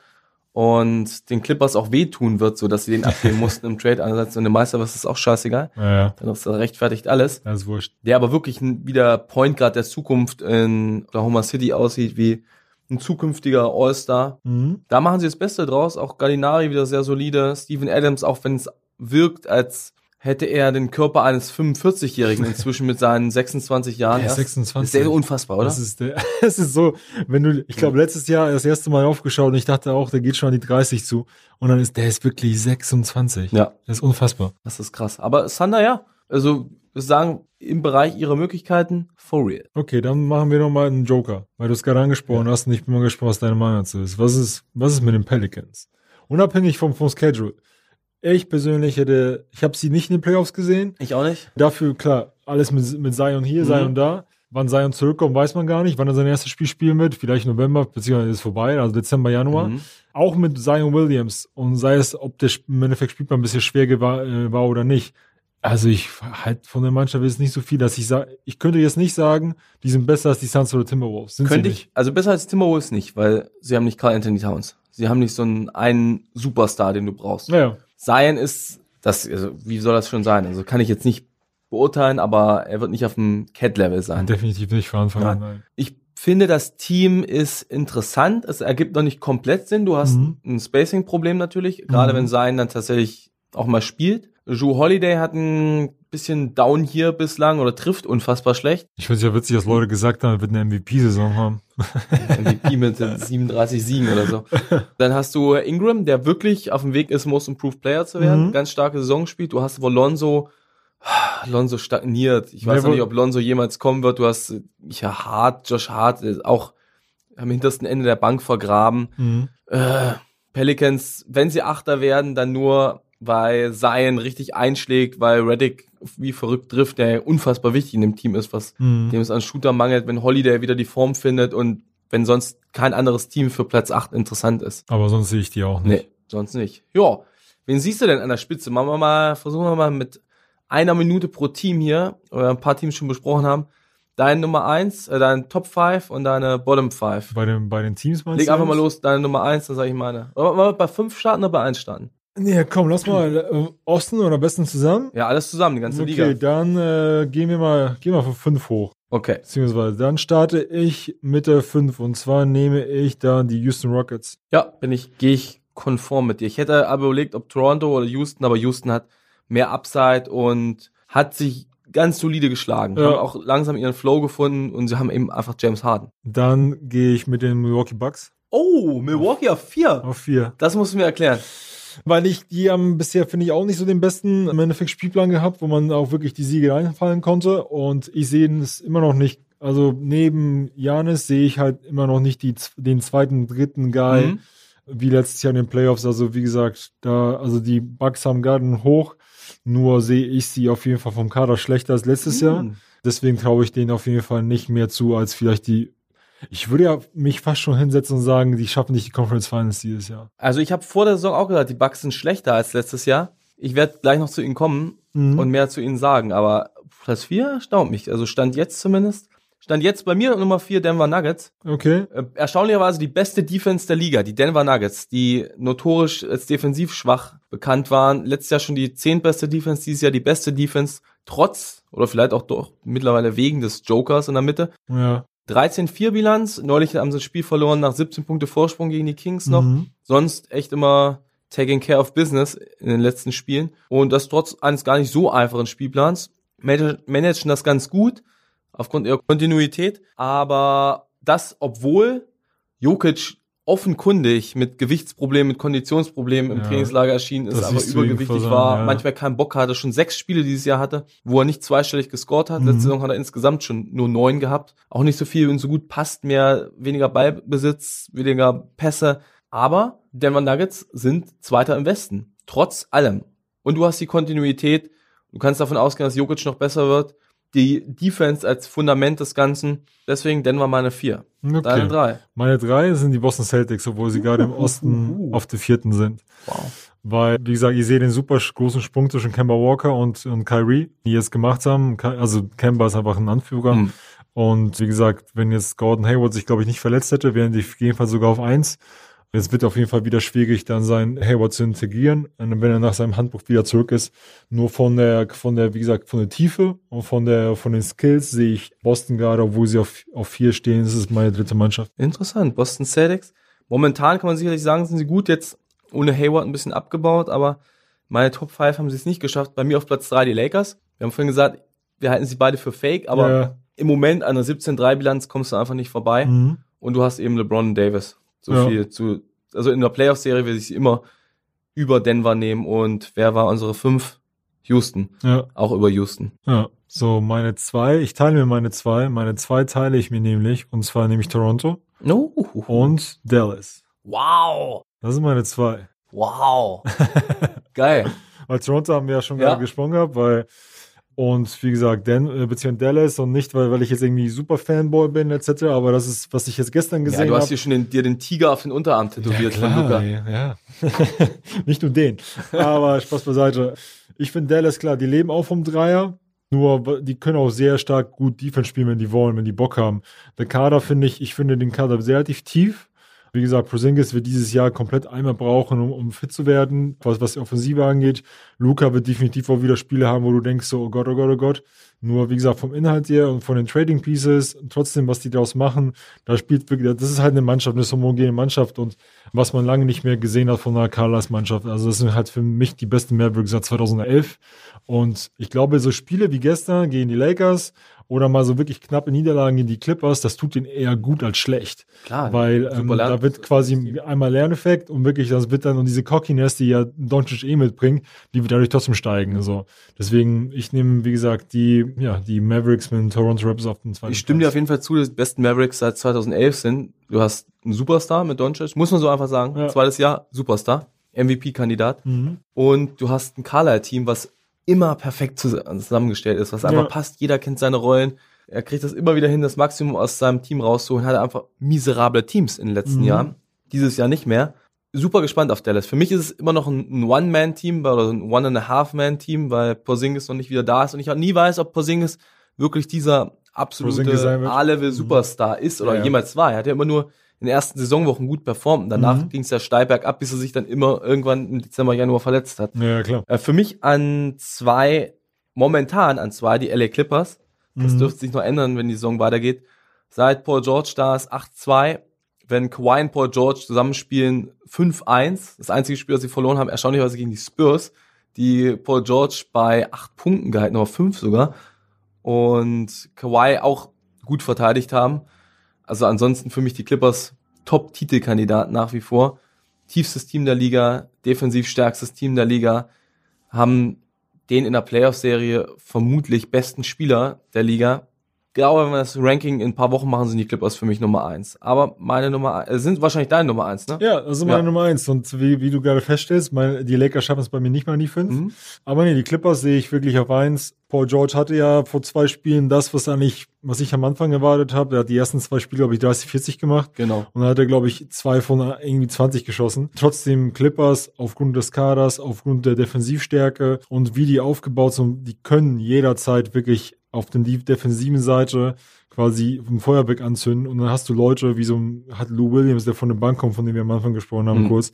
Speaker 4: und den Clippers auch wehtun wird, so dass sie den abgeben <laughs> mussten im Trade. Einerseits und dem Meister was ist auch scheißegal.
Speaker 5: Ja, ja.
Speaker 4: Dann ist das rechtfertigt alles.
Speaker 5: Das ist wurscht.
Speaker 4: Der aber wirklich wieder Point Guard der Zukunft in Oklahoma City aussieht wie ein zukünftiger All-Star.
Speaker 5: Mhm.
Speaker 4: Da machen sie das Beste draus. Auch Gallinari wieder sehr solide. Steven Adams, auch wenn es wirkt, als hätte er den Körper eines 45-Jährigen <laughs> inzwischen mit seinen 26 Jahren. Erst.
Speaker 5: 26.
Speaker 4: Das ist sehr unfassbar, oder?
Speaker 5: Das ist, der, <laughs> das ist so, wenn du, ich glaube, letztes Jahr das erste Mal aufgeschaut und ich dachte auch, der geht schon an die 30 zu. Und dann ist der ist wirklich 26.
Speaker 4: ja,
Speaker 5: Das ist unfassbar.
Speaker 4: das ist krass. Aber Sander, ja. Also, sagen, im Bereich ihrer Möglichkeiten, for real.
Speaker 5: Okay, dann machen wir nochmal einen Joker, weil du es gerade angesprochen hast und ich bin mal gespannt, was deine Meinung dazu ist. Was ist, was ist mit den Pelicans? Unabhängig vom, vom Schedule. Ich persönlich hätte, ich habe sie nicht in den Playoffs gesehen.
Speaker 4: Ich auch nicht.
Speaker 5: Dafür, klar, alles mit, mit Zion hier,
Speaker 4: Mhm.
Speaker 5: Zion da. Wann Zion zurückkommt, weiß man gar nicht. Wann er sein erstes Spiel spielen wird. Vielleicht November, beziehungsweise ist vorbei, also Dezember, Januar.
Speaker 4: Mhm.
Speaker 5: Auch mit Zion Williams. Und sei es, ob der im Endeffekt Spielplan ein bisschen schwer war, äh, war oder nicht. Also ich halt von der Mannschaft ist nicht so viel, dass ich sage, ich könnte jetzt nicht sagen, die sind besser als die Suns oder Timberwolves. Sind
Speaker 4: Könnte ich, also besser als Timberwolves nicht, weil sie haben nicht Carl Anthony Towns. Sie haben nicht so einen, einen Superstar, den du brauchst.
Speaker 5: Naja,
Speaker 4: Zion ist, das, also, wie soll das schon sein? Also kann ich jetzt nicht beurteilen, aber er wird nicht auf dem Cat-Level sein.
Speaker 5: definitiv nicht von Anfang an. Nein.
Speaker 4: Ich finde, das Team ist interessant. Es ergibt noch nicht komplett Sinn. Du hast
Speaker 5: Mhm.
Speaker 4: ein Spacing-Problem natürlich, gerade
Speaker 5: Mhm.
Speaker 4: wenn Zion dann tatsächlich auch mal spielt. Drew Holiday hat ein bisschen Down hier bislang oder trifft unfassbar schlecht.
Speaker 5: Ich finde es ja witzig, dass Leute gesagt haben, er wird eine MVP-Saison haben.
Speaker 4: MVP mit <laughs> 37 Siegen oder so. Dann hast du Ingram, der wirklich auf dem Weg ist, Most Improved Player zu werden.
Speaker 5: Mhm.
Speaker 4: Ganz starke Saison spielt. Du hast aber Lonzo, Lonzo stagniert. Ich weiß noch nicht, ob Lonzo jemals kommen wird. Du hast ja Hart, Josh Hart, auch am hintersten Ende der Bank vergraben.
Speaker 5: Mhm.
Speaker 4: Äh, Pelicans, wenn sie Achter werden, dann nur, weil Zion richtig einschlägt, weil Reddick wie verrückt trifft, der unfassbar wichtig in dem Team ist, was
Speaker 5: Mhm.
Speaker 4: dem es an Shooter mangelt, wenn Holiday wieder die Form findet und wenn sonst kein anderes Team für Platz 8 interessant ist.
Speaker 5: Aber sonst sehe ich die auch nicht.
Speaker 4: Nee, sonst nicht. Ja, wen siehst du denn an der Spitze? Machen wir mal, versuchen wir mal mit einer Minute pro Team hier, oder ein paar Teams schon besprochen haben, deine Nummer 1, äh, deine Top 5 und deine Bottom 5.
Speaker 5: Bei, den, bei den Teams meinst
Speaker 4: Leg
Speaker 5: du
Speaker 4: einfach mal los, deine Nummer 1, dann sage ich meine. Wollen wir bei 5 starten oder bei 1 starten?
Speaker 5: Nee, komm, lass mal äh, Osten oder besten zusammen.
Speaker 4: Ja, alles zusammen, die ganze
Speaker 5: Okay,
Speaker 4: Liga.
Speaker 5: dann äh, gehen wir mal, gehen wir von 5 hoch.
Speaker 4: Okay.
Speaker 5: Beziehungsweise dann starte ich mit der 5 und zwar nehme ich dann die Houston Rockets.
Speaker 4: Ja, bin ich, gehe ich konform mit dir. Ich hätte aber überlegt, ob Toronto oder Houston, aber Houston hat mehr Upside und hat sich ganz solide geschlagen.
Speaker 5: Ja.
Speaker 4: Haben auch langsam ihren Flow gefunden und sie haben eben einfach James Harden.
Speaker 5: Dann gehe ich mit den Milwaukee Bucks
Speaker 4: Oh, Milwaukee auf vier.
Speaker 5: auf 4.
Speaker 4: Das musst du mir erklären.
Speaker 5: Weil ich, die haben bisher, finde ich, auch nicht so den besten im Endeffekt Spielplan gehabt, wo man auch wirklich die Siege reinfallen konnte. Und ich sehe es immer noch nicht. Also neben Janis sehe ich halt immer noch nicht die, den zweiten, dritten Guy
Speaker 4: Mhm.
Speaker 5: wie letztes Jahr in den Playoffs. Also wie gesagt, da, also die Bucks haben gerade hoch. Nur sehe ich sie auf jeden Fall vom Kader schlechter als letztes Jahr.
Speaker 4: Mhm.
Speaker 5: Deswegen traue ich denen auf jeden Fall nicht mehr zu, als vielleicht die. Ich würde ja mich fast schon hinsetzen und sagen, die schaffen nicht die Conference Finals dieses Jahr.
Speaker 4: Also ich habe vor der Saison auch gesagt, die Bucks sind schlechter als letztes Jahr. Ich werde gleich noch zu ihnen kommen
Speaker 5: Mhm.
Speaker 4: und mehr zu ihnen sagen, aber Platz vier erstaunt mich. Also Stand jetzt zumindest. Stand jetzt bei mir Nummer vier Denver Nuggets.
Speaker 5: Okay.
Speaker 4: Äh, erstaunlicherweise die beste Defense der Liga, die Denver Nuggets, die notorisch als defensiv schwach bekannt waren. Letztes Jahr schon die zehntbeste Defense, dieses Jahr die beste Defense, trotz oder vielleicht auch doch mittlerweile wegen des Jokers in der Mitte.
Speaker 5: Ja.
Speaker 4: 13-4 Bilanz, neulich haben sie das Spiel verloren nach 17 Punkte Vorsprung gegen die Kings noch.
Speaker 5: Mhm.
Speaker 4: Sonst echt immer taking care of business in den letzten Spielen. Und das trotz eines gar nicht so einfachen Spielplans. Manag- Managen das ganz gut, aufgrund ihrer Kontinuität. Aber das, obwohl Jokic offenkundig mit Gewichtsproblemen, mit Konditionsproblemen im
Speaker 5: Ja,
Speaker 4: Trainingslager erschienen ist, aber übergewichtig war,
Speaker 5: ja.
Speaker 4: manchmal keinen Bock hatte, schon sechs Spiele dieses Jahr hatte, wo er nicht zweistellig gescored hat.
Speaker 5: Mhm.
Speaker 4: Letzte Saison hat er insgesamt schon nur neun gehabt. Auch nicht so viel und so gut passt mehr, weniger Ballbesitz, weniger Pässe. Aber Denver Nuggets sind Zweiter im Westen. Trotz allem. Und du hast die Kontinuität. Du kannst davon ausgehen, dass Jokic noch besser wird. Die Defense als Fundament des Ganzen. Deswegen Denver meine vier. Deine drei.
Speaker 5: Meine drei sind die Boston Celtics, obwohl sie gerade im Osten auf der vierten sind.
Speaker 4: Wow.
Speaker 5: Weil, wie gesagt, ich sehe den super großen Sprung zwischen Kemba Walker und, und Kyrie, die jetzt gemacht haben. Also Kemba ist einfach ein Anführer.
Speaker 4: Hm.
Speaker 5: Und wie gesagt, wenn jetzt Gordon Hayward sich, glaube ich, nicht verletzt hätte, wären die auf jeden Fall sogar auf Es wird auf jeden Fall wieder schwierig, dann sein Hayward zu integrieren, und wenn er nach seinem Handbuch wieder zurück ist. Nur von der, von der, wie gesagt, von der Tiefe und von der, von den Skills sehe ich Boston gerade, obwohl sie auf, auf vier stehen. Das ist meine dritte Mannschaft.
Speaker 4: Interessant. Boston Celtics. Momentan kann man sicherlich sagen, sind sie gut jetzt ohne Hayward ein bisschen abgebaut, aber meine Top 5 haben sie es nicht geschafft. Bei mir auf Platz 3 die Lakers. Wir haben vorhin gesagt, wir halten sie beide für fake, aber
Speaker 5: Ja.
Speaker 4: im Moment an einer 17-3-Bilanz kommst du einfach nicht vorbei.
Speaker 5: Mhm.
Speaker 4: Und du hast eben LeBron und Davis. So
Speaker 5: Ja.
Speaker 4: viel zu, also in der Playoff-Serie will ich sie immer über Denver nehmen. Und wer war unsere 5? Houston.
Speaker 5: Ja.
Speaker 4: Auch über Houston.
Speaker 5: Ja, so meine zwei, ich teile mir meine zwei, meine zwei teile ich mir nämlich, und zwar nämlich Toronto
Speaker 4: No.
Speaker 5: und Dallas.
Speaker 4: Wow.
Speaker 5: Das sind meine zwei.
Speaker 4: Wow. <laughs> Geil.
Speaker 5: Weil Toronto haben wir ja schon
Speaker 4: Ja.
Speaker 5: gerade gesprochen gehabt, weil und wie gesagt, Dan, äh, beziehungsweise Dallas und nicht, weil, weil ich jetzt irgendwie super Fanboy bin, etc., aber das ist, was ich jetzt gestern
Speaker 4: Ja,
Speaker 5: gesehen
Speaker 4: du hast
Speaker 5: habe.
Speaker 4: hier schon den, dir den Tiger auf den Unterarm tätowiert von Luca.
Speaker 5: Ja, ja. <laughs> Nicht nur den. Aber Spaß beiseite. Ich finde Dallas klar, die leben auch vom Dreier. Nur die können auch sehr stark gut Defense spielen, wenn die wollen, wenn die Bock haben. Der Kader finde ich, ich finde den Kader sehr relativ tief. Wie gesagt, Porzingis wird dieses Jahr komplett einmal brauchen, um, um fit zu werden, was, was die Offensive angeht. Luca wird definitiv auch wieder Spiele haben, wo du denkst so, oh Gott, oh Gott, oh Gott. Nur, wie gesagt, vom Inhalt her und von den Trading Pieces, trotzdem, was die daraus machen, da spielt wirklich, das ist halt eine Mannschaft, eine homogene Mannschaft und was man lange nicht mehr gesehen hat von einer Carlas Mannschaft. Also, das sind halt für mich die besten Mavericks seit 2011. Und ich glaube, so Spiele wie gestern gegen die Lakers oder mal so wirklich knappe Niederlagen gegen die Clippers, das tut denen eher gut als schlecht.
Speaker 4: Klar.
Speaker 5: Weil
Speaker 4: super
Speaker 5: ähm, da wird quasi einmal Lerneffekt und wirklich, das wird dann, und diese Cockiness, die ja Doncic eh mitbringt, die wird dadurch trotzdem steigen. So. Deswegen, ich nehme, wie gesagt, die, ja, die Mavericks mit den Toronto Raptors auf den zweiten
Speaker 4: Ich stimme dir
Speaker 5: Platz.
Speaker 4: auf jeden Fall zu, dass die besten Mavericks seit 2011 sind. Du hast einen Superstar mit Doncic, muss man so einfach sagen.
Speaker 5: Ja.
Speaker 4: Zweites Jahr, Superstar, MVP-Kandidat.
Speaker 5: Mhm.
Speaker 4: Und du hast ein Carlisle-Team, was immer perfekt zus- zusammengestellt ist, was einfach
Speaker 5: Ja.
Speaker 4: passt. Jeder kennt seine Rollen. Er kriegt das immer wieder hin, das Maximum aus seinem Team rauszuholen. Hat einfach miserable Teams in den letzten
Speaker 5: Mhm.
Speaker 4: Jahren. Dieses Jahr nicht mehr. Super gespannt auf Dallas. Für mich ist es immer noch ein, One-Man-Team oder ein One-and-a-Half-Man-Team, weil Porzingis noch nicht wieder da ist und ich auch nie weiß, ob Porzingis wirklich dieser absolute. A-Level-Superstar ist oder
Speaker 5: ja.
Speaker 4: jemals war. Er hat ja immer nur in den ersten Saisonwochen gut performt und danach
Speaker 5: Mhm.
Speaker 4: ging es ja steil bergab, bis er sich dann immer irgendwann im Dezember, Januar verletzt hat.
Speaker 5: Ja, klar.
Speaker 4: Äh, für mich an zwei, momentan an zwei, die LA Clippers. Das
Speaker 5: Mhm.
Speaker 4: dürfte sich noch ändern, wenn die Saison weitergeht. Seit Paul George da ist 8-2. Wenn Kawhi und Paul George zusammenspielen 5-1. Das einzige Spiel, das sie verloren haben, erstaunlicherweise gegen die Spurs, die Paul George bei 8 Punkten gehalten, aber 5 sogar. Und Kawhi auch gut verteidigt haben. Also ansonsten für mich die Clippers Top-Titelkandidat nach wie vor. Tiefstes Team der Liga, defensiv stärkstes Team der Liga, haben den in der Playoff-Serie vermutlich besten Spieler der Liga. Glaube, wenn wir das Ranking in ein paar Wochen machen, sind die Clippers für mich Nummer eins. Aber meine Nummer äh, sind wahrscheinlich deine Nummer eins, ne?
Speaker 5: Ja, das ist meine
Speaker 4: Ja.
Speaker 5: Nummer eins. Und wie, wie du gerade feststellst, meine, die Lakers schaffen es bei mir nicht mal in die fünf.
Speaker 4: Mhm.
Speaker 5: Aber nee, die Clippers sehe ich wirklich auf eins. Paul George hatte ja vor zwei Spielen das, was eigentlich, was ich am Anfang erwartet habe. Er hat die ersten zwei Spiele, glaube ich, 30, 40 gemacht.
Speaker 4: Genau.
Speaker 5: Und dann hat er, glaube ich, zwei von irgendwie 20 geschossen. Trotzdem Clippers aufgrund des Kaders, aufgrund der Defensivstärke und wie die aufgebaut sind, die können jederzeit wirklich auf den die defensiven Seite quasi ein Feuerwerk anzünden und dann hast du Leute wie so ein, hat Lou Williams, der von der Bank kommt, von dem wir am Anfang gesprochen haben,
Speaker 4: Mhm.
Speaker 5: kurz,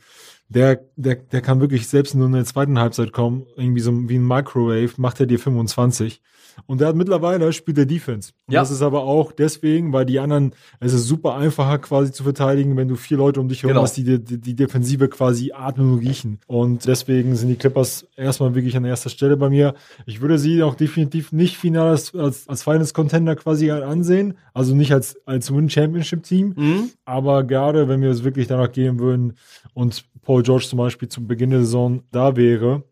Speaker 5: der, der, der kann wirklich selbst nur in der zweiten Halbzeit kommen, irgendwie so wie ein Microwave, macht er dir 25. Und der hat mittlerweile spielt der Defense. Und
Speaker 4: Ja.
Speaker 5: das ist aber auch deswegen, weil die anderen, es ist super einfacher quasi zu verteidigen, wenn du vier Leute um dich herum
Speaker 4: Genau.
Speaker 5: hast, die, die die Defensive quasi atmen und riechen. Und deswegen sind die Clippers erstmal wirklich an erster Stelle bei mir. Ich würde sie auch definitiv nicht final als, als, als Finals Contender quasi ansehen. Also nicht als, als Win Championship Team.
Speaker 4: Mhm.
Speaker 5: Aber gerade wenn wir es wirklich danach gehen würden und Paul George zum Beispiel zum Beginn der Saison da wäre,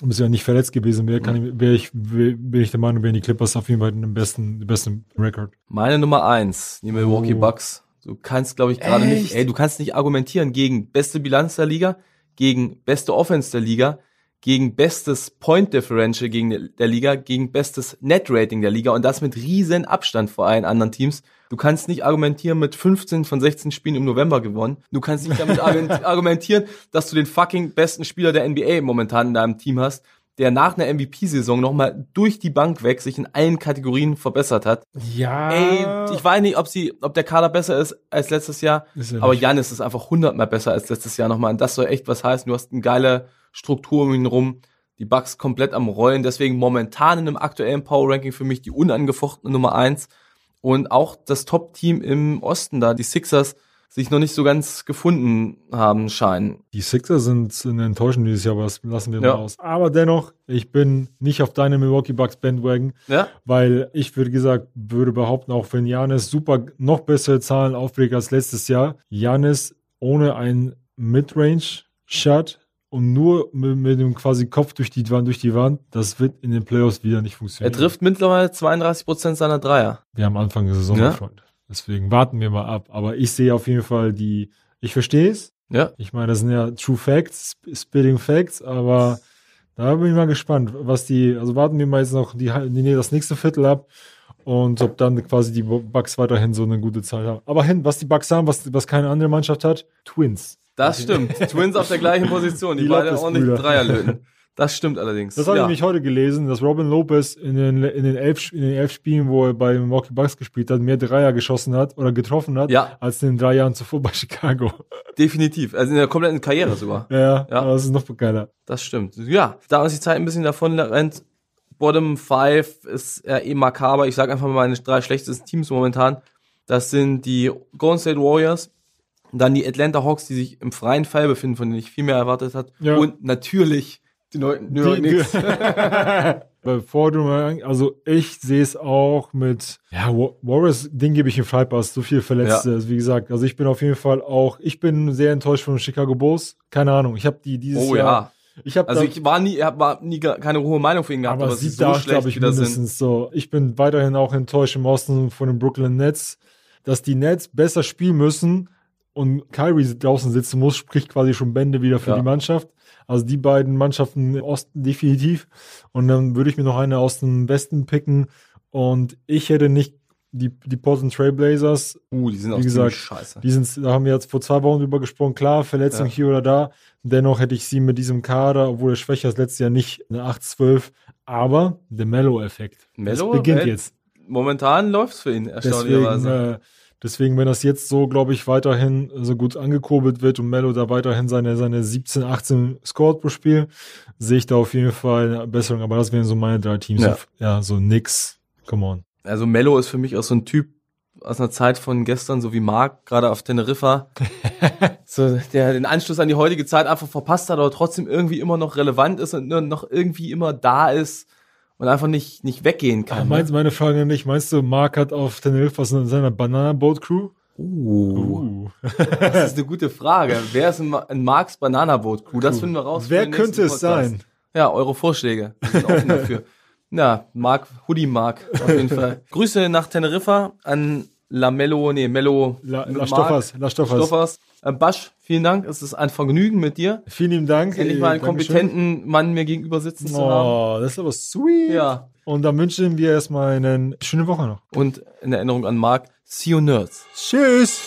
Speaker 5: und bisher nicht verletzt gewesen wäre, kann ich, wäre ich, bin ich der Meinung, wären die Clippers auf jeden Fall den besten, den besten Rekord.
Speaker 4: Meine Nummer eins, die Milwaukee
Speaker 5: Oh.
Speaker 4: Bucks. Du kannst, glaube ich, gerade nicht, ey, du kannst nicht argumentieren gegen beste Bilanz der Liga, gegen beste Offense der Liga, gegen bestes Point Differential gegen der Liga, gegen bestes Net Rating der Liga und das mit riesen Abstand vor allen anderen Teams. Du kannst nicht argumentieren mit 15 von 16 Spielen im November gewonnen. Du kannst nicht damit argu- <laughs> argumentieren, dass du den fucking besten Spieler der NBA momentan in deinem Team hast, der nach einer MVP-Saison nochmal durch die Bank weg sich in allen Kategorien verbessert hat.
Speaker 5: Ja.
Speaker 4: Ey, ich weiß nicht, ob sie, ob der Kader besser ist als letztes Jahr,
Speaker 5: er
Speaker 4: aber. Janis ist einfach hundertmal besser als letztes Jahr nochmal. Und das soll echt was heißen. Du hast eine geile Struktur um ihn rum. Die Bucks komplett am Rollen. Deswegen momentan in einem aktuellen Power Ranking für mich die unangefochtene Nummer eins Und auch das Top-Team im Osten da, die Sixers, sich noch nicht so ganz gefunden haben scheinen.
Speaker 5: Die Sixers sind, sind enttäuschend dieses Jahr, aber das lassen wir
Speaker 4: Ja.
Speaker 5: mal aus. Aber dennoch, ich bin nicht auf deine Milwaukee Bucks Bandwagon,
Speaker 4: Ja?
Speaker 5: weil ich würde gesagt, würde behaupten, auch wenn Janis super noch bessere Zahlen auflegt als letztes Jahr, Janis ohne ein Midrange-Shot und nur mit, mit dem quasi Kopf durch die Wand, durch die Wand, das wird in den Playoffs wieder nicht
Speaker 4: Er
Speaker 5: funktionieren.
Speaker 4: trifft mittlerweile 32 Prozent seiner Dreier.
Speaker 5: Wir haben Anfang der Saison,
Speaker 4: Ja.
Speaker 5: Freund. Deswegen warten wir mal ab. Aber ich sehe auf jeden Fall die, ich verstehe es.
Speaker 4: Ja.
Speaker 5: Ich meine, das sind ja True Facts, Sp- Spitting Facts, aber da bin ich mal gespannt, was die, also warten wir mal jetzt noch die, die, das nächste Viertel ab und ob dann quasi die Bucks weiterhin so eine gute Zeit haben. Aber hin, was die Bucks haben, was, was keine andere Mannschaft hat, Twins.
Speaker 4: Das stimmt. <laughs> Twins auf der gleichen Position, die,
Speaker 5: Die
Speaker 4: beide
Speaker 5: Lopez-Brüder.
Speaker 4: ordentlich Dreier löten. Das stimmt allerdings.
Speaker 5: Das habe
Speaker 4: ja.
Speaker 5: ich nämlich heute gelesen, dass Robin Lopez in den, in, den elf, in den elf Spielen, wo er bei den Milwaukee Bucks gespielt hat, mehr Dreier geschossen hat oder getroffen hat,
Speaker 4: Ja.
Speaker 5: als in den drei Jahren zuvor bei <laughs> Chicago.
Speaker 4: Definitiv. Also in der kompletten Karriere sogar.
Speaker 5: Ja,
Speaker 4: Ja.
Speaker 5: aber das ist noch geiler.
Speaker 4: Das stimmt. Ja, da uns die Zeit ein bisschen davon rennt, Bottom 5 ist ja eh makaber. Ich sage einfach mal meine drei schlechtesten Teams momentan. Das sind die Golden State Warriors, dann die Atlanta Hawks, die sich im freien Fall befinden, von denen ich viel mehr erwartet hat.
Speaker 5: Ja.
Speaker 4: Und natürlich die Neu New York Knicks. <laughs>
Speaker 5: Bevor du mal, also ich sehe es auch mit, ja, Wa- Warriors, den gebe ich einen Freipass, so viel Verletzte, also wie gesagt, also ich bin auf jeden Fall auch, ich bin sehr enttäuscht von den Chicago Bulls, keine Ahnung, ich habe die dieses
Speaker 4: Oh
Speaker 5: Jahr,
Speaker 4: ja.
Speaker 5: ich habe
Speaker 4: Also ich war nie, hab war nie keine hohe Meinung für ihn gehabt, aber,
Speaker 5: aber
Speaker 4: sie so
Speaker 5: achte
Speaker 4: schlecht
Speaker 5: habe ich
Speaker 4: wieder sind.
Speaker 5: mindestens so. Ich bin weiterhin auch enttäuscht im Osten von den Brooklyn Nets, dass die Nets besser spielen müssen und Kyrie draußen sitzen muss, spricht quasi schon Bände wieder für
Speaker 4: Ja.
Speaker 5: die Mannschaft. Also die beiden Mannschaften im Osten definitiv. Und dann würde ich mir noch eine aus dem Westen picken. Und ich hätte nicht die, die Portland Trailblazers,
Speaker 4: Uh, die sind auch
Speaker 5: Wie gesagt,
Speaker 4: scheiße.
Speaker 5: die sind, da haben wir jetzt vor zwei Wochen drüber gesprochen, klar, Verletzung
Speaker 4: Ja.
Speaker 5: hier oder da. Dennoch hätte ich sie mit diesem Kader, obwohl er schwächer ist, letztes Jahr nicht eine 8-12. Aber der Mellow-Effekt.
Speaker 4: Mello,
Speaker 5: das beginnt
Speaker 4: äh,
Speaker 5: jetzt.
Speaker 4: Momentan läuft's für ihn,
Speaker 5: Deswegen,
Speaker 4: erstaunlicherweise.
Speaker 5: äh, deswegen, wenn das jetzt so, glaube ich, weiterhin so gut angekurbelt wird und Mello da weiterhin seine, seine 17, 18 scored pro Spiel, sehe ich da auf jeden Fall eine Besserung. Aber das wären so meine drei Teams.
Speaker 4: Ja.
Speaker 5: ja so nix. Come on.
Speaker 4: Also Mello ist für mich auch so ein Typ aus einer Zeit von gestern, so wie Marc, gerade auf Teneriffa, <laughs> so, der den Anschluss an die heutige Zeit einfach verpasst hat, aber trotzdem irgendwie immer noch relevant ist und nur noch irgendwie immer da ist und einfach nicht, nicht weggehen kann.
Speaker 5: meinst, meine Frage nicht, meinst du, Mark hat auf Teneriffa seiner Banana Boat Crew?
Speaker 4: Uh, das ist eine gute Frage. Wer ist in, in Marks Banana Boat Crew? Das finden wir raus.
Speaker 5: Wer könnte es
Speaker 4: Podcast.
Speaker 5: sein?
Speaker 4: Ja, eure Vorschläge. Wir sind offen <laughs> dafür. Ja, Mark, Hoodie Mark, auf jeden Fall. <laughs> Grüße nach Teneriffa an Lamello, nee, Mello.
Speaker 5: La, La Stoffers, La Stoffers.
Speaker 4: Stoffers. Äh, Basch, vielen Dank. Es ist ein Vergnügen mit dir.
Speaker 5: Vielen lieben Dank.
Speaker 4: Endlich
Speaker 5: Äh,
Speaker 4: mal einen
Speaker 5: Dankeschön.
Speaker 4: kompetenten Mann mir gegenüber sitzen zu haben.
Speaker 5: Oh, das ist aber sweet.
Speaker 4: Ja.
Speaker 5: Und dann wünschen wir erstmal eine schöne Woche noch.
Speaker 4: Und in Erinnerung an Mark, see you nerds.
Speaker 5: Tschüss.